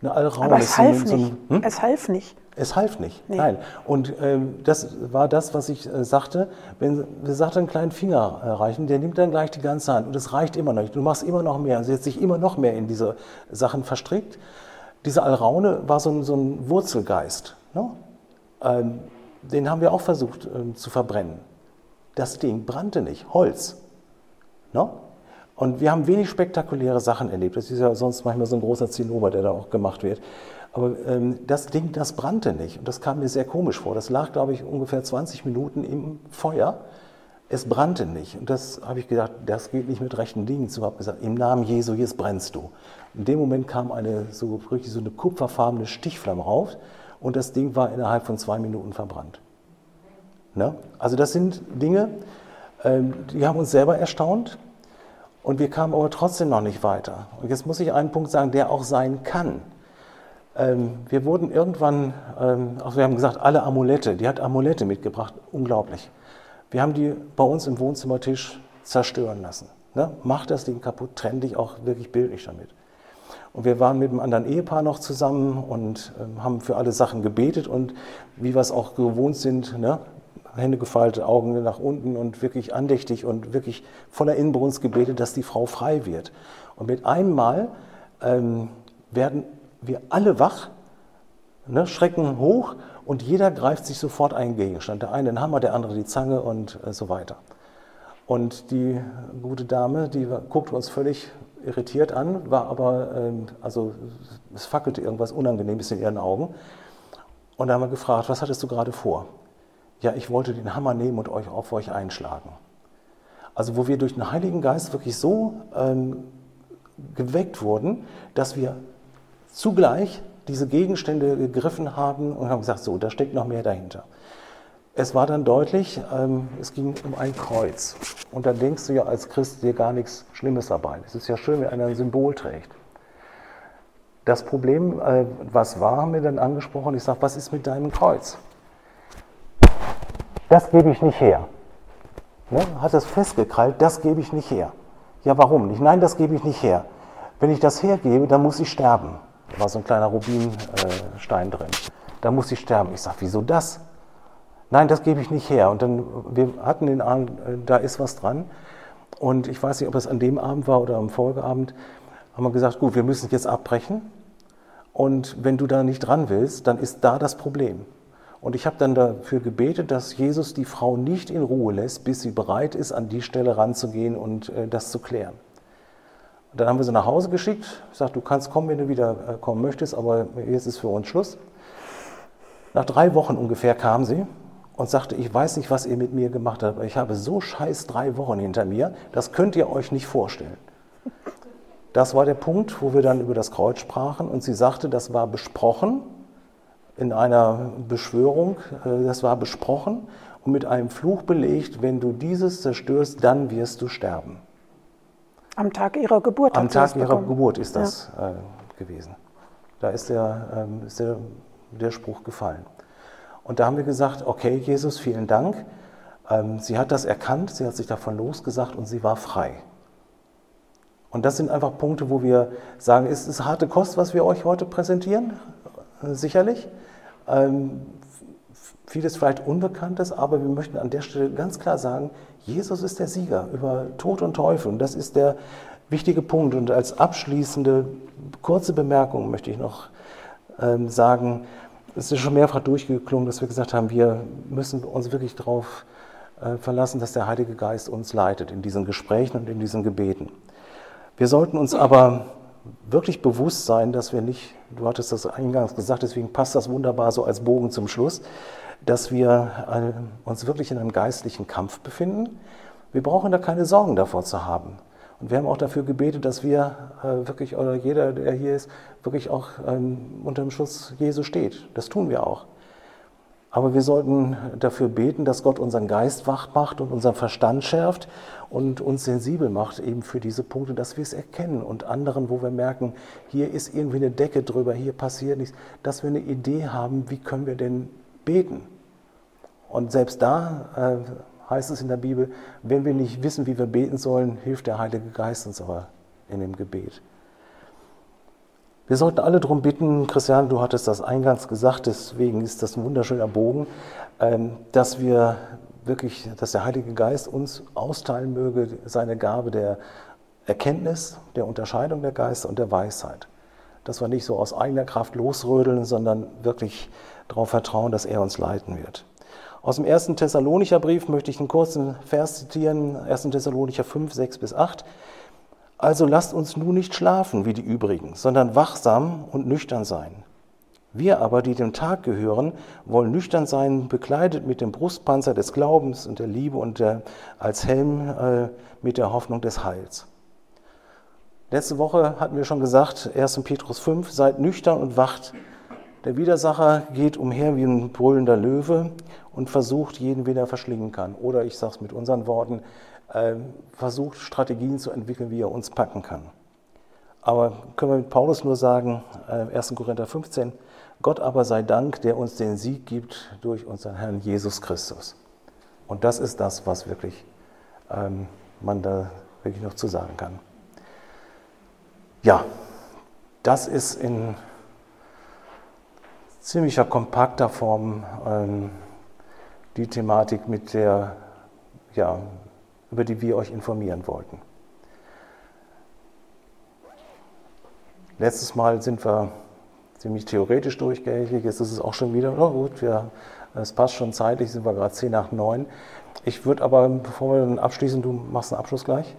eine Allraum Aber es half so, nicht. Hm? Es half nicht. Es half nicht, nee. nein. Und ähm, das war das, was ich äh, sagte. Wenn wir sagte, einen kleinen Finger reichen, der nimmt dann gleich die ganze Hand. Und es reicht immer noch nicht. Du machst immer noch mehr. Sie hat sich immer noch mehr in diese Sachen verstrickt. Diese Alraune war so ein, so ein Wurzelgeist. Ne? Ähm, den haben wir auch versucht ähm, zu verbrennen. Das Ding brannte nicht. Holz. Ne? Und wir haben wenig spektakuläre Sachen erlebt. Das ist ja sonst manchmal so ein großer Zinnober, der da auch gemacht wird. Aber ähm, das Ding, das brannte nicht. Und das kam mir sehr komisch vor. Das lag, glaube ich, ungefähr 20 Minuten im Feuer. Es brannte nicht. Und das habe ich gedacht, das geht nicht mit rechten Dingen zu. Ich habe gesagt, im Namen Jesu, jetzt brennst du. In dem Moment kam eine so richtig so eine kupferfarbene Stichflamme rauf und das Ding war innerhalb von zwei Minuten verbrannt. Ne? Also das sind Dinge, ähm, die haben uns selber erstaunt. Und wir kamen aber trotzdem noch nicht weiter. Und jetzt muss ich einen Punkt sagen, der auch sein kann. Ähm, wir wurden irgendwann, ähm, also wir haben gesagt, alle Amulette, die hat Amulette mitgebracht, unglaublich. Wir haben die bei uns im Wohnzimmertisch zerstören lassen. Ne? Mach das Ding kaputt, trenn dich auch wirklich bildlich damit. Und wir waren mit einem anderen Ehepaar noch zusammen und ähm, haben für alle Sachen gebetet und wie wir es auch gewohnt sind, ne? Hände gefaltet, Augen nach unten und wirklich andächtig und wirklich voller Inbrunst gebetet, dass die Frau frei wird. Und mit einem Mal ähm, werden wir alle wach, ne, schrecken hoch und jeder greift sich sofort einen Gegenstand. Der eine den Hammer, der andere die Zange und äh, so weiter. Und die gute Dame, die guckte uns völlig irritiert an, war aber, ähm, also es fackelte irgendwas Unangenehmes in ihren Augen. Und da haben wir gefragt, was hattest du gerade vor? Ja, ich wollte den Hammer nehmen und euch auf euch einschlagen. Also wo wir durch den Heiligen Geist wirklich so ähm, geweckt wurden, dass wir zugleich diese Gegenstände gegriffen haben und haben gesagt, so, da steckt noch mehr dahinter. Es war dann deutlich, ähm, es ging um ein Kreuz. Und da denkst du ja als Christ dir gar nichts Schlimmes dabei. Es ist ja schön, wenn einer ein Symbol trägt. Das Problem, äh, was war, haben wir dann angesprochen. Ich sage, was ist mit deinem Kreuz? Das gebe ich nicht her. Ne? Hat es festgekrallt, das gebe ich nicht her. Ja, warum nicht? Nein, das gebe ich nicht her. Wenn ich das hergebe, dann muss ich sterben. Da war so ein kleiner Rubinstein drin. Da muss ich sterben. Ich sage, wieso das? Nein, das gebe ich nicht her. Und dann, wir hatten den Abend, äh, da ist was dran. Und ich weiß nicht, ob es an dem Abend war oder am Folgeabend, haben wir gesagt, gut, wir müssen jetzt abbrechen. Und wenn du da nicht dran willst, dann ist da das Problem. Und ich habe dann dafür gebetet, dass Jesus die Frau nicht in Ruhe lässt, bis sie bereit ist, an die Stelle ranzugehen und äh, das zu klären. Und dann haben wir sie nach Hause geschickt. Ich sagte, du kannst kommen, wenn du wieder äh, kommen möchtest, aber jetzt ist für uns Schluss. Nach drei Wochen ungefähr kam sie und sagte, ich weiß nicht, was ihr mit mir gemacht habt, aber ich habe so scheiß drei Wochen hinter mir, das könnt ihr euch nicht vorstellen. Das war der Punkt, wo wir dann über das Kreuz sprachen und sie sagte, das war besprochen in einer Beschwörung, äh, das war besprochen und mit einem Fluch belegt, wenn du dieses zerstörst, dann wirst du sterben. Am Tag ihrer Geburt. Am Tag ihrer bekommen. Geburt ist das ja. äh, gewesen. Da ist, der, ähm, ist der, der Spruch gefallen. Und da haben wir gesagt, okay, Jesus, vielen Dank. Ähm, sie hat das erkannt, sie hat sich davon losgesagt und sie war frei. Und das sind einfach Punkte, wo wir sagen, ist es harte Kost, was wir euch heute präsentieren? Äh, sicherlich. Ähm, vieles vielleicht Unbekanntes, aber wir möchten an der Stelle ganz klar sagen, Jesus ist der Sieger über Tod und Teufel. Und das ist der wichtige Punkt. Und als abschließende kurze Bemerkung möchte ich noch ähm, sagen, es ist schon mehrfach durchgeklungen, dass wir gesagt haben, wir müssen uns wirklich darauf äh, verlassen, dass der Heilige Geist uns leitet in diesen Gesprächen und in diesen Gebeten. Wir sollten uns aber wirklich bewusst sein, dass wir nicht, du hattest das eingangs gesagt, deswegen passt das wunderbar so als Bogen zum Schluss, dass wir uns wirklich in einem geistlichen Kampf befinden. Wir brauchen da keine Sorgen davor zu haben. Und wir haben auch dafür gebetet, dass wir äh, wirklich, oder jeder, der hier ist, wirklich auch ähm, unter dem Schutz Jesu steht. Das tun wir auch. Aber wir sollten dafür beten, dass Gott unseren Geist wach macht und unseren Verstand schärft und uns sensibel macht eben für diese Punkte, dass wir es erkennen und anderen, wo wir merken, hier ist irgendwie eine Decke drüber, hier passiert nichts, dass wir eine Idee haben, wie können wir denn beten. Und selbst da äh, heißt es in der Bibel, wenn wir nicht wissen, wie wir beten sollen, hilft der Heilige Geist uns aber in dem Gebet. Wir sollten alle darum bitten, Christian, du hattest das eingangs gesagt, deswegen ist das ein wunderschöner Bogen, ähm, dass wir wirklich, dass der Heilige Geist uns austeilen möge, seine Gabe der Erkenntnis, der Unterscheidung der Geister und der Weisheit. Dass wir nicht so aus eigener Kraft losrödeln, sondern wirklich darauf vertrauen, dass er uns leiten wird. Aus dem ersten Thessalonicher Brief möchte ich einen kurzen Vers zitieren, 1. Thessalonicher 5, 6 bis 8. Also lasst uns nun nicht schlafen wie die übrigen, sondern wachsam und nüchtern sein. Wir aber, die dem Tag gehören, wollen nüchtern sein, bekleidet mit dem Brustpanzer des Glaubens und der Liebe und der, als Helm äh, mit der Hoffnung des Heils. Letzte Woche hatten wir schon gesagt, 1. Petrus 5, seid nüchtern und wacht. Der Widersacher geht umher wie ein brüllender Löwe und versucht, jeden, wen er verschlingen kann. Oder ich sage es mit unseren Worten, versucht, Strategien zu entwickeln, wie er uns packen kann. Aber können wir mit Paulus nur sagen, 1. Äh, Korinther 15, Gott aber sei Dank, der uns den Sieg gibt durch unseren Herrn Jesus Christus. Und das ist das, was wirklich ähm, man da wirklich noch zu sagen kann. Ja, das ist in ziemlicher kompakter Form ähm, die Thematik, mit der ja, über die wir euch informieren wollten. Letztes Mal sind wir ziemlich theoretisch durchgängig, jetzt ist es auch schon wieder, oh gut, wir, es passt schon zeitlich, sind wir gerade 10 nach 9. Ich würde aber, bevor wir dann abschließen, du machst einen Abschluss gleich,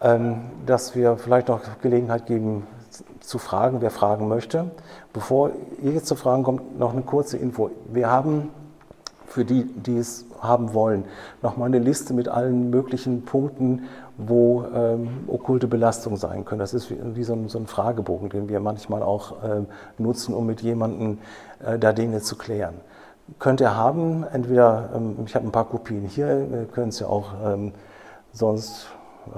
ähm, dass wir vielleicht noch Gelegenheit geben zu fragen, wer fragen möchte. Bevor ihr jetzt zu Fragen kommt, noch eine kurze Info. Wir haben für die, die es haben wollen. Nochmal eine Liste mit allen möglichen Punkten, wo ähm, okkulte Belastungen sein können. Das ist wie, wie so, ein, so, ein, Fragebogen, den wir manchmal auch ähm, nutzen, um mit jemandem äh, da Dinge zu klären. Könnt ihr haben, entweder, ähm, ich habe ein paar Kopien hier, wir können es ja auch ähm, sonst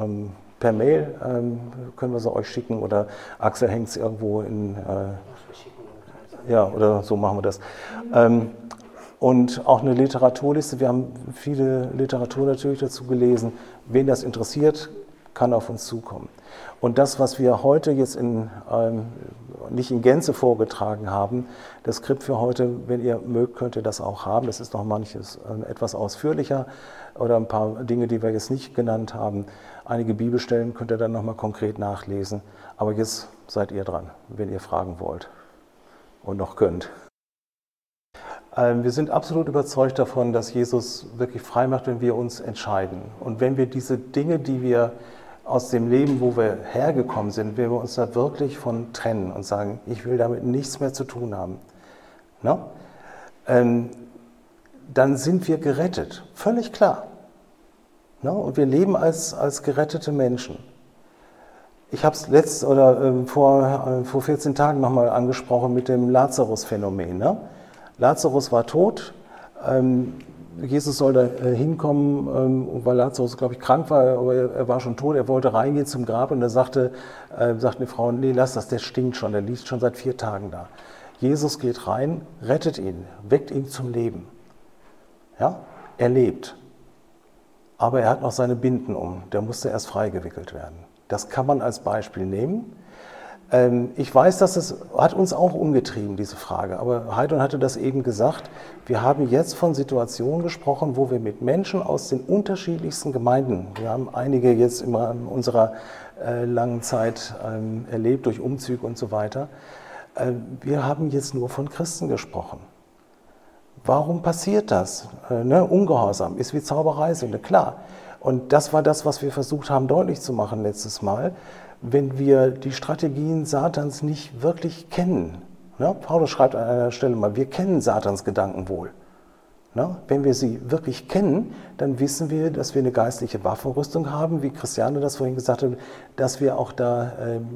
ähm, per Mail, ähm, können wir sie euch schicken oder Axel hängt es irgendwo in... Äh, ja, oder so machen wir das. Ähm, und auch eine Literaturliste. Wir haben viele Literatur natürlich dazu gelesen. Wen das interessiert, kann auf uns zukommen. Und das, was wir heute jetzt in, ähm, nicht in Gänze vorgetragen haben, das Skript für heute, wenn ihr mögt, könnt ihr das auch haben. Das ist noch manches äh, etwas ausführlicher oder ein paar Dinge, die wir jetzt nicht genannt haben. Einige Bibelstellen könnt ihr dann nochmal konkret nachlesen. Aber jetzt seid ihr dran, wenn ihr fragen wollt und noch könnt. Ähm, wir sind absolut überzeugt davon, dass Jesus wirklich frei macht, wenn wir uns entscheiden. Und wenn wir diese Dinge, die wir aus dem Leben, wo wir hergekommen sind, wenn wir uns da wirklich von trennen und sagen, ich will damit nichts mehr zu tun haben. No? Ähm, dann sind wir gerettet. Völlig klar. Ne? Und wir leben als, als gerettete Menschen. Ich habe es letzt oder äh, vor, äh, vor 14 Tagen nochmal angesprochen mit dem Lazarus-Phänomen. Ne? Lazarus war tot. Ähm, Jesus sollte äh, hinkommen, ähm, weil Lazarus, glaube ich, krank war, aber er, er, war schon tot. Er wollte reingehen zum Grab und da sagte, äh, sagte eine Frau, nee, lass das, der stinkt schon, der liegt schon seit vier Tagen da. Jesus geht rein, rettet ihn, weckt ihn zum Leben. Ja, er lebt. Aber er hat noch seine Binden um, der musste erst freigewickelt werden. Das kann man als Beispiel nehmen. Ähm, ich weiß, dass es hat uns auch umgetrieben, diese Frage. Aber Heidon hatte das eben gesagt. Wir haben jetzt von Situationen gesprochen, wo wir mit Menschen aus den unterschiedlichsten Gemeinden, wir haben einige jetzt in unserer äh, langen Zeit ähm, erlebt durch Umzüge und so weiter. Äh, wir haben jetzt nur von Christen gesprochen. Warum passiert das? Äh, ne? Ungehorsam ist wie Zauberei, klar. Und das war das, was wir versucht haben deutlich zu machen letztes Mal. Wenn wir die Strategien Satans nicht wirklich kennen, ne? Paulus schreibt an einer Stelle mal, wir kennen Satans Gedanken wohl. Ne? Wenn wir sie wirklich kennen, dann wissen wir, dass wir eine geistliche Waffenrüstung haben, wie Christiane das vorhin gesagt hat, dass wir auch da ähm,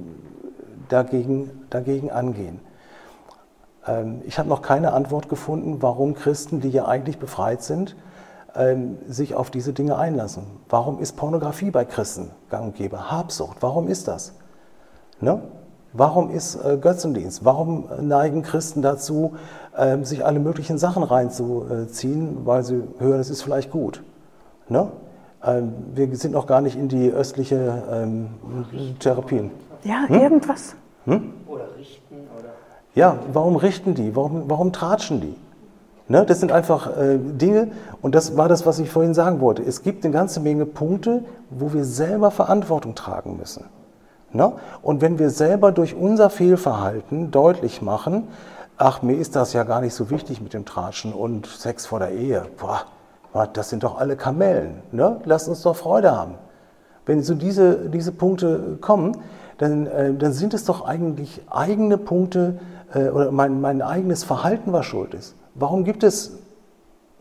dagegen, dagegen angehen. Ähm, ich habe noch keine Antwort gefunden, warum Christen, die ja eigentlich befreit sind, ähm, sich auf diese Dinge einlassen. Warum ist Pornografie bei Christen gang und gäbe? Habsucht, warum ist das? Ne? Warum ist äh, Götzendienst? Warum neigen Christen dazu, ähm, sich alle möglichen Sachen reinzuziehen, weil sie hören, es ist vielleicht gut? Ne? Ähm, wir sind noch gar nicht in die östliche ähm, Therapien. Ja, hm? irgendwas. Hm? Oder richten. Oder ja, warum richten die? Warum, warum tratschen die? Ne, das sind einfach äh, Dinge, und das war das, was ich vorhin sagen wollte. Es gibt eine ganze Menge Punkte, wo wir selber Verantwortung tragen müssen. Ne? Und wenn wir selber durch unser Fehlverhalten deutlich machen, ach, mir ist das ja gar nicht so wichtig mit dem Tratschen und Sex vor der Ehe, boah, das sind doch alle Kamellen, ne? lasst uns doch Freude haben. Wenn so diese, diese Punkte kommen, dann, äh, dann sind es doch eigentlich eigene Punkte äh, oder mein, mein eigenes Verhalten, was schuld ist. Warum gibt es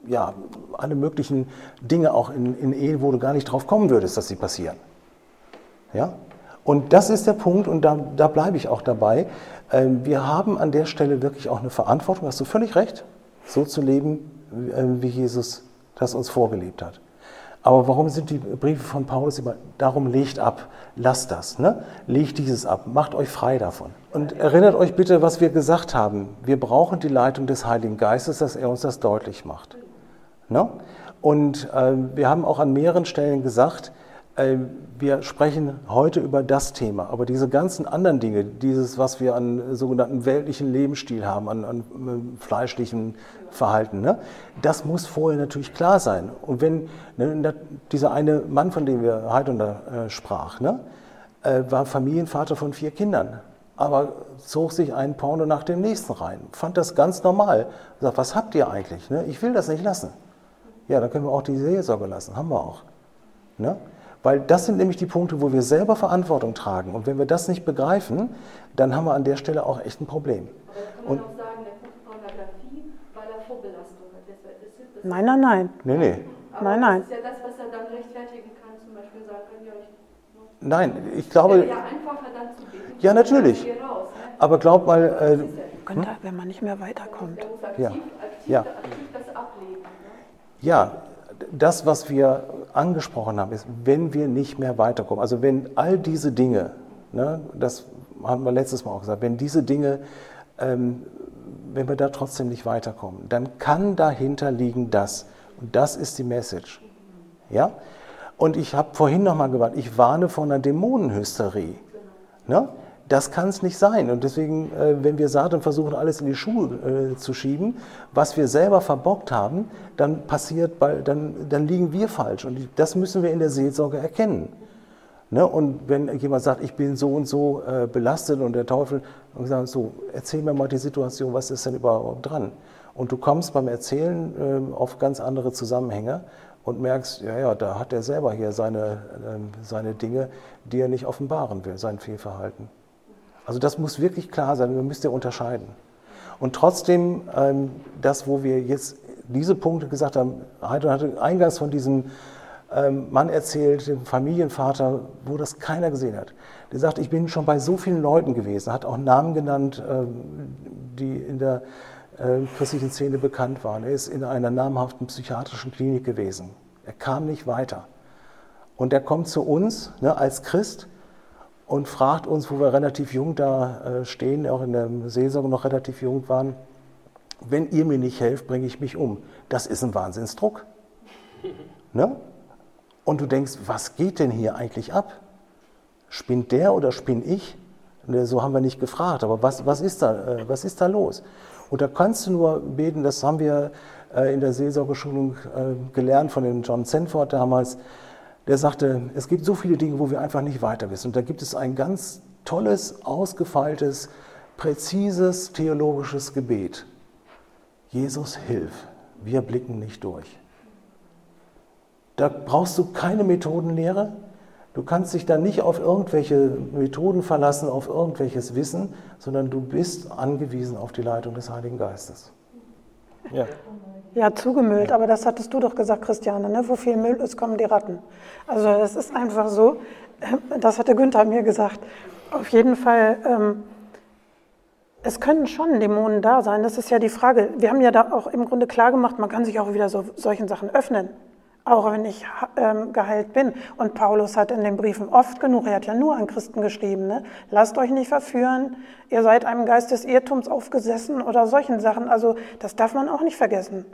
ja, alle möglichen Dinge auch in, in Ehen, wo du gar nicht drauf kommen würdest, dass sie passieren? Ja? Und das ist der Punkt, und da, da bleibe ich auch dabei. Ähm, wir haben an der Stelle wirklich auch eine Verantwortung, hast du völlig recht, so zu leben, äh, wie Jesus das uns vorgelebt hat. Aber warum sind die Briefe von Paulus immer, darum legt ab, lasst das, ne? legt dieses ab, macht euch frei davon. Und erinnert euch bitte, was wir gesagt haben. Wir brauchen die Leitung des Heiligen Geistes, dass er uns das deutlich macht. Ne? Und äh, wir haben auch an mehreren Stellen gesagt, wir sprechen heute über das Thema, aber diese ganzen anderen Dinge, dieses, was wir an sogenannten weltlichen Lebensstil haben, an, an äh, fleischlichen Verhalten, ne, das muss vorher natürlich klar sein. Und wenn ne, dieser eine Mann, von dem wir heute äh, sprach, ne, äh, war Familienvater von vier Kindern, aber zog sich einen Porno nach dem nächsten rein, fand das ganz normal. Sagt, was habt ihr eigentlich? Ne? Ich will das nicht lassen. Ja, dann können wir auch die Seelsorge lassen, haben wir auch. Ne? Weil das sind nämlich die Punkte, wo wir selber Verantwortung tragen. Und wenn wir das nicht begreifen, dann haben wir an der Stelle auch echt ein Problem. Aber kann man Und, auch sagen, der guckt Pornografie, weil er Vorbelastung hat. Das, das, das nein, nein, nein. Nee, nee. Aber nein, nein. Das ist ja das, was er dann rechtfertigen kann, zum Beispiel sagen kann, ja, ich Nein, ich glaube. Ja einfacher dann zu beten. Ja, natürlich. Raus, ne? Aber glaub mal. Äh, hm? Könnte, wenn man nicht mehr weiterkommt. Aktiv, ja. aktiv, ja. aktiv das ablegen. Ne? Ja, das, was wir angesprochen haben, ist, wenn wir nicht mehr weiterkommen, also wenn all diese Dinge, ne, das haben wir letztes Mal auch gesagt, wenn diese Dinge, ähm, wenn wir da trotzdem nicht weiterkommen, dann kann dahinter liegen das. Und das ist die Message. Ja? Und ich habe vorhin nochmal gewarnt, ich warne vor einer Dämonenhysterie. Ne? Das kann es nicht sein. Und deswegen, äh, wenn wir Satan versuchen, alles in die Schuhe äh, zu schieben, was wir selber verbockt haben, dann passiert, dann, dann liegen wir falsch. Und das müssen wir in der Seelsorge erkennen. Ne? Und wenn jemand sagt, ich bin so und so äh, belastet und der Teufel, und sagen so, erzähl mir mal die Situation, was ist denn überhaupt dran? Und du kommst beim Erzählen auf ganz andere Zusammenhänge und merkst, ja, ja, da hat er selber hier seine, ähm, seine Dinge, die er nicht offenbaren will, sein Fehlverhalten. Also das muss wirklich klar sein, wir müssen ja unterscheiden. Und trotzdem, ähm, das, wo wir jetzt diese Punkte gesagt haben. Heidon hatte eingangs von diesem ähm, Mann erzählt, dem Familienvater, wo das keiner gesehen hat. Der sagt, ich bin schon bei so vielen Leuten gewesen, hat auch Namen genannt, ähm, die in der äh, christlichen Szene bekannt waren. Er ist in einer namhaften psychiatrischen Klinik gewesen. Er kam nicht weiter. Und er kommt zu uns ne, als Christ und fragt uns, wo wir relativ jung da äh, stehen, auch in der Seelsorge noch relativ jung waren, wenn ihr mir nicht helft, bringe ich mich um. Das ist ein Wahnsinnsdruck. Ne? Und du denkst, was geht denn hier eigentlich ab? Spinnt der oder spinn ich? Ne, so haben wir nicht gefragt, aber was, was, ist, da, äh, was ist da los? Und da kannst du nur beten, das haben wir äh, in der Seelsorgeschulung gelernt von dem John Sanford damals. Der sagte, es gibt so viele Dinge, wo wir einfach nicht weiter wissen. Und da gibt es ein ganz tolles, ausgefeiltes, präzises theologisches Gebet. Jesus, hilf, wir blicken nicht durch. Da brauchst du keine Methodenlehre. Du kannst dich da nicht auf irgendwelche Methoden verlassen, auf irgendwelches Wissen, sondern du bist angewiesen auf die Leitung des Heiligen Geistes. Ja, ja zugemüllt, aber das hattest du doch gesagt, Christiane, ne? wo viel Müll ist, kommen die Ratten. Also es ist einfach so, das hatte Günther mir gesagt. Auf jeden Fall, ähm, es können schon Dämonen da sein, das ist ja die Frage. Wir haben ja da auch im Grunde klar gemacht, man kann sich auch wieder so solchen Sachen öffnen auch wenn ich ähm, geheilt bin. Und Paulus hat in den Briefen oft genug, er hat ja nur an Christen geschrieben, ne? lasst euch nicht verführen, ihr seid einem Geist des Irrtums aufgesessen oder solchen Sachen. Also das darf man auch nicht vergessen.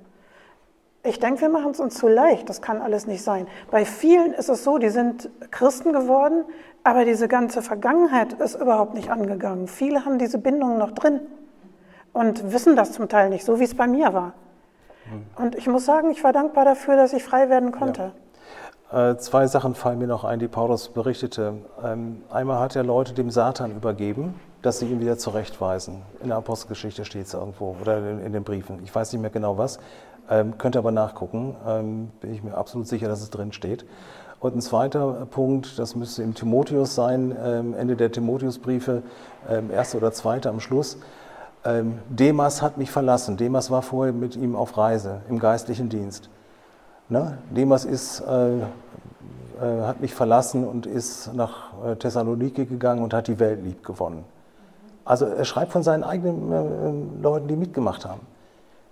Ich denke, wir machen es uns zu leicht, das kann alles nicht sein. Bei vielen ist es so, die sind Christen geworden, aber diese ganze Vergangenheit ist überhaupt nicht angegangen. Viele haben diese Bindung noch drin und wissen das zum Teil nicht, so wie es bei mir war. Und ich muss sagen, ich war dankbar dafür, dass ich frei werden konnte. Ja. Äh, zwei Sachen fallen mir noch ein, die Paulus berichtete. Ähm, einmal hat er Leute dem Satan übergeben, dass sie ihn wieder zurechtweisen. In der Apostelgeschichte steht es irgendwo oder in, in, den Briefen. Ich weiß nicht mehr genau was, ähm, könnt aber nachgucken. Ähm, bin ich mir absolut sicher, dass es drin steht. Und ein zweiter Punkt, das müsste im Timotheus sein, ähm, Ende der Timotheusbriefe, ähm, erste oder zweite am Schluss. Ähm, Demas hat mich verlassen. Demas war vorher mit ihm auf Reise im geistlichen Dienst. Ne? Demas ist, äh, äh, hat mich verlassen und ist nach äh, Thessaloniki gegangen und hat die Welt lieb gewonnen. Also er schreibt von seinen eigenen äh, Leuten, die mitgemacht haben.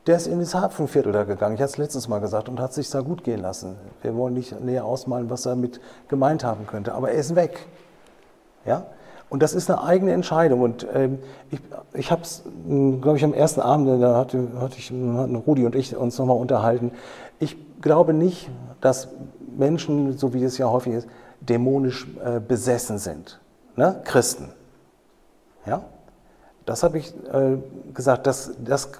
Der ist in das Hafenviertel gegangen, ich hatte es letztens mal gesagt, und hat sich da gut gehen lassen. Wir wollen nicht näher ausmalen, was er mit gemeint haben könnte, aber er ist weg. Ja? Und das ist eine eigene Entscheidung. Und ähm, ich, ich habe es, hm, glaube ich, am ersten Abend, da hatte, hatte ich, hatten Rudi und ich uns nochmal unterhalten. Ich glaube nicht, dass Menschen, so wie es ja häufig ist, dämonisch äh, besessen sind. Ne? Christen. Ja? Das habe ich äh, gesagt, das, das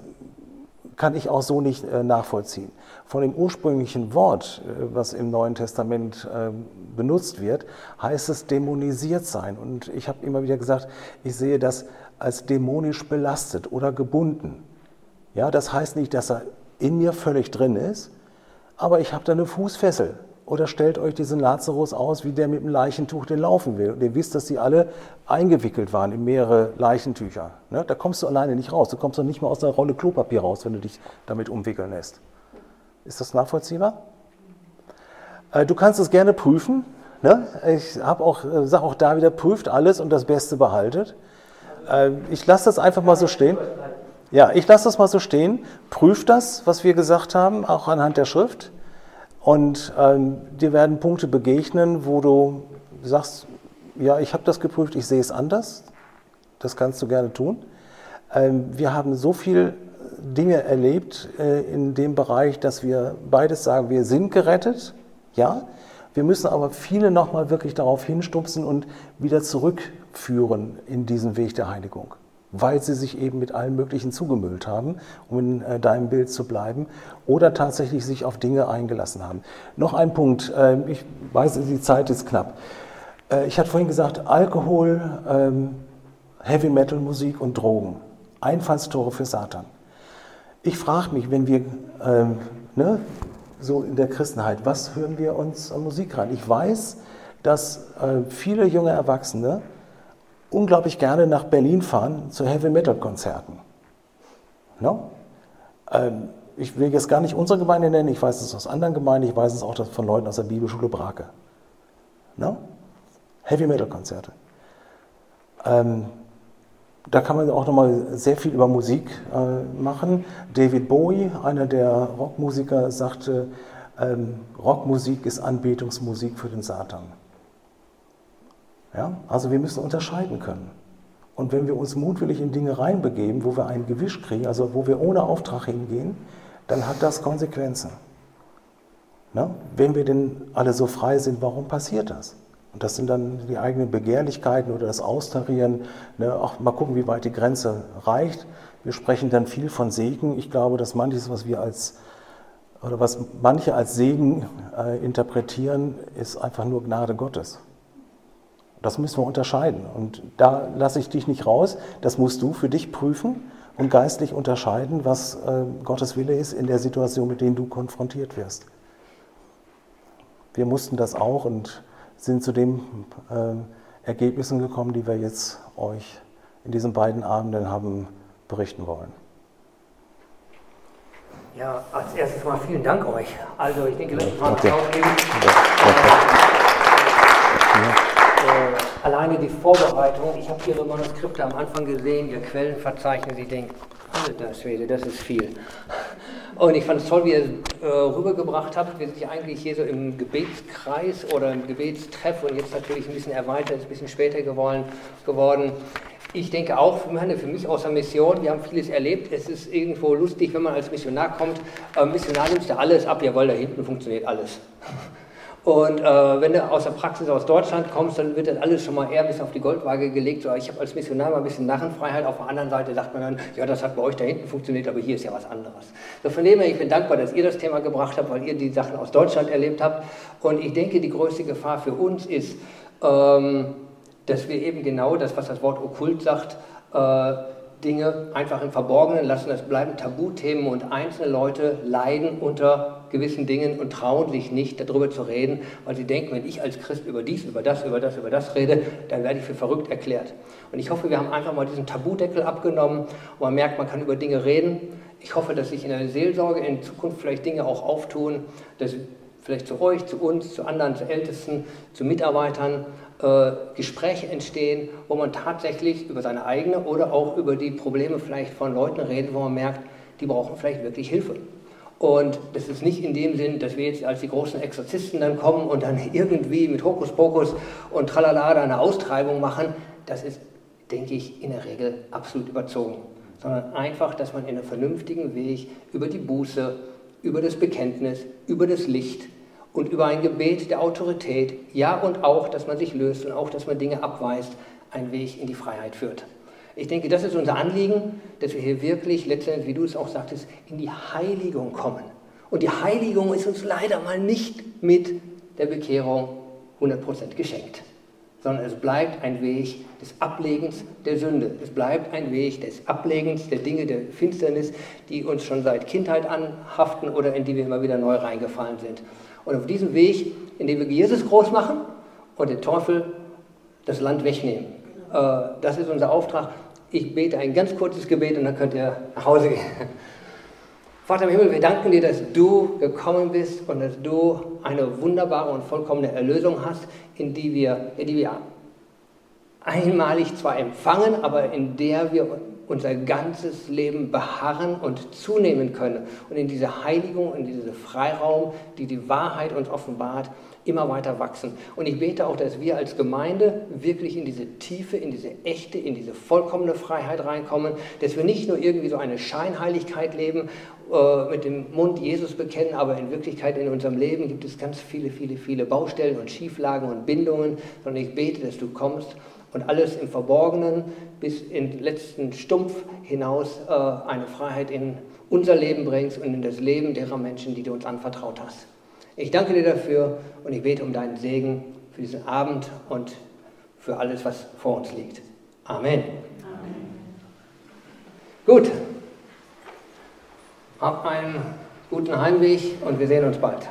kann ich auch so nicht äh, nachvollziehen. Von dem ursprünglichen Wort, äh, was im Neuen Testament äh, benutzt wird, heißt es dämonisiert sein. Und ich habe immer wieder gesagt, ich sehe das als dämonisch belastet oder gebunden. Ja, das heißt nicht, dass er in mir völlig drin ist, aber ich habe da eine Fußfessel. Oder stellt euch diesen Lazarus aus, wie der mit dem Leichentuch den laufen will. Und ihr wisst, dass sie alle eingewickelt waren in mehrere Leichentücher. Ne? Da kommst du alleine nicht raus. Du kommst doch nicht mal aus einer Rolle Klopapier raus, wenn du dich damit umwickeln lässt. Ist das nachvollziehbar? Äh, du kannst es gerne prüfen. Ne? Ich auch, äh, sage auch da wieder, prüft alles und das Beste behaltet. Äh, ich lasse das einfach mal so stehen. Ja, ich lasse das mal so stehen. Prüft das, was wir gesagt haben, auch anhand der Schrift. Und ähm, dir werden Punkte begegnen, wo du sagst, ja, ich habe das geprüft, ich sehe es anders. Das kannst du gerne tun. Ähm, wir haben so viel Dinge erlebt äh, in dem Bereich, dass wir beides sagen, wir sind gerettet, ja. Wir müssen aber viele nochmal wirklich darauf hinstupsen und wieder zurückführen in diesen Weg der Heiligung weil sie sich eben mit allem Möglichen zugemüllt haben, um in äh, deinem Bild zu bleiben, oder tatsächlich sich auf Dinge eingelassen haben. Noch ein Punkt, äh, ich weiß, die Zeit ist knapp. Äh, ich hatte vorhin gesagt, Alkohol, ähm, Heavy Metal Musik und Drogen, Einfallstore für Satan. Ich frage mich, wenn wir ähm, ne, so in der Christenheit, was hören wir uns an Musik rein? Ich weiß, dass äh, viele junge Erwachsene unglaublich gerne nach Berlin fahren zu Heavy Metal Konzerten. No? Ähm, Ich will jetzt gar nicht unsere Gemeinde nennen, ich weiß es aus anderen Gemeinden, ich weiß es auch von Leuten aus der Bibelschule Brake. No? Heavy Metal Konzerte. Ähm, da kann man auch nochmal sehr viel über Musik äh, machen. David Bowie, einer der Rockmusiker, sagte, ähm, Rockmusik ist Anbetungsmusik für den Satan. Ja? Also wir müssen unterscheiden können. Und wenn wir uns mutwillig in Dinge reinbegeben, wo wir einen Gewisch kriegen, also wo wir ohne Auftrag hingehen, dann hat das Konsequenzen. Ne? Wenn wir denn alle so frei sind, warum passiert das? Und das sind dann die eigenen Begehrlichkeiten oder das Austarieren. Ne? Auch mal gucken, wie weit die Grenze reicht. Wir sprechen dann viel von Segen. Ich glaube, dass manches, was wir als oder was manche als Segen äh, interpretieren, ist einfach nur Gnade Gottes. Das müssen wir unterscheiden. Und da lasse ich dich nicht raus. Das musst du für dich prüfen und geistlich unterscheiden, was äh, Gottes Wille ist in der Situation, mit der du konfrontiert wirst. Wir mussten das auch und sind zu den äh, Ergebnissen gekommen, die wir jetzt euch in diesen beiden Abenden haben berichten wollen. Ja, als erstes mal vielen Dank euch. Also ich denke, lass uns mal Okay. Äh, alleine die Vorbereitung, ich habe Ihre Manuskripte am Anfang gesehen, Ihr Quellenverzeichnis, ich denke, alter Schwede, das ist viel. Und ich fand es toll, wie ihr äh, rübergebracht habt. Wir sind ja eigentlich hier so im Gebetskreis oder im Gebetstreff und jetzt natürlich ein bisschen erweitert, ein bisschen später geworden. geworden. Ich denke auch, für mich aus der Mission, wir haben vieles erlebt. Es ist irgendwo lustig, wenn man als Missionar kommt. Äh, Missionar nimmst du alles ab, jawohl, da hinten funktioniert alles. Und äh, wenn du aus der Praxis aus Deutschland kommst, dann wird das alles schon mal eher ein bisschen auf die Goldwaage gelegt. So, ich habe als Missionar mal ein bisschen Narrenfreiheit. Auf der anderen Seite sagt man dann, ja, das hat bei euch da hinten funktioniert, aber hier ist ja was anderes. So, von dem her, ich bin dankbar, dass ihr das Thema gebracht habt, weil ihr die Sachen aus Deutschland erlebt habt. Und ich denke, die größte Gefahr für uns ist, ähm, dass wir eben genau das, was das Wort okkult sagt, äh, Dinge einfach im Verborgenen lassen. Es bleiben Tabuthemen und einzelne Leute leiden unter gewissen Dingen und trauen sich nicht, darüber zu reden, weil sie denken, wenn ich als Christ über dies, über das, über das, über das rede, dann werde ich für verrückt erklärt. Und ich hoffe, wir haben einfach mal diesen Tabudeckel abgenommen und man merkt, man kann über Dinge reden. Ich hoffe, dass sich in der Seelsorge in Zukunft vielleicht Dinge auch auftun, dass vielleicht zu euch, zu uns, zu anderen, zu Ältesten, zu Mitarbeitern äh, Gespräche entstehen, wo man tatsächlich über seine eigene oder auch über die Probleme vielleicht von Leuten redet, wo man merkt, die brauchen vielleicht wirklich Hilfe. Und das ist nicht in dem Sinn, dass wir jetzt als die großen Exorzisten dann kommen und dann irgendwie mit Hokuspokus und Tralala da eine Austreibung machen. Das ist, denke ich, in der Regel absolut überzogen. Sondern einfach, dass man in einem vernünftigen Weg über die Buße, über das Bekenntnis, über das Licht und über ein Gebet der Autorität, ja und auch, dass man sich löst und auch, dass man Dinge abweist, einen Weg in die Freiheit führt. Ich denke, das ist unser Anliegen, dass wir hier wirklich letztendlich, wie du es auch sagtest, in die Heiligung kommen. Und die Heiligung ist uns leider mal nicht mit der Bekehrung 100% geschenkt, sondern es bleibt ein Weg des Ablegens der Sünde. Es bleibt ein Weg des Ablegens der Dinge der Finsternis, die uns schon seit Kindheit anhaften oder in die wir immer wieder neu reingefallen sind. Und auf diesem Weg, indem wir Jesus groß machen und den Teufel das Land wegnehmen. Äh, das ist unser Auftrag. Ich bete ein ganz kurzes Gebet und dann könnt ihr nach Hause gehen. Vater im Himmel, wir danken dir, dass du gekommen bist und dass du eine wunderbare und vollkommene Erlösung hast, in die wir, in die wir einmalig zwar empfangen, aber in der wir unser ganzes Leben beharren und zunehmen können und in diese Heiligung, in diesen Freiraum, die die Wahrheit uns offenbart, immer weiter wachsen. Und ich bete auch, dass wir als Gemeinde wirklich in diese Tiefe, in diese echte, in diese vollkommene Freiheit reinkommen, dass wir nicht nur irgendwie so eine Scheinheiligkeit leben, äh, mit dem Mund Jesus bekennen, aber in Wirklichkeit in unserem Leben gibt es ganz viele, viele, viele Baustellen und Schieflagen und Bindungen, sondern ich bete, dass du kommst und alles im Verborgenen bis in den letzten Stumpf hinaus äh, eine Freiheit in unser Leben bringst und in das Leben derer Menschen, die du uns anvertraut hast. Ich danke dir dafür und ich bete um deinen Segen für diesen Abend und für alles, was vor uns liegt. Amen. Amen. Gut. Habt einen guten Heimweg und wir sehen uns bald.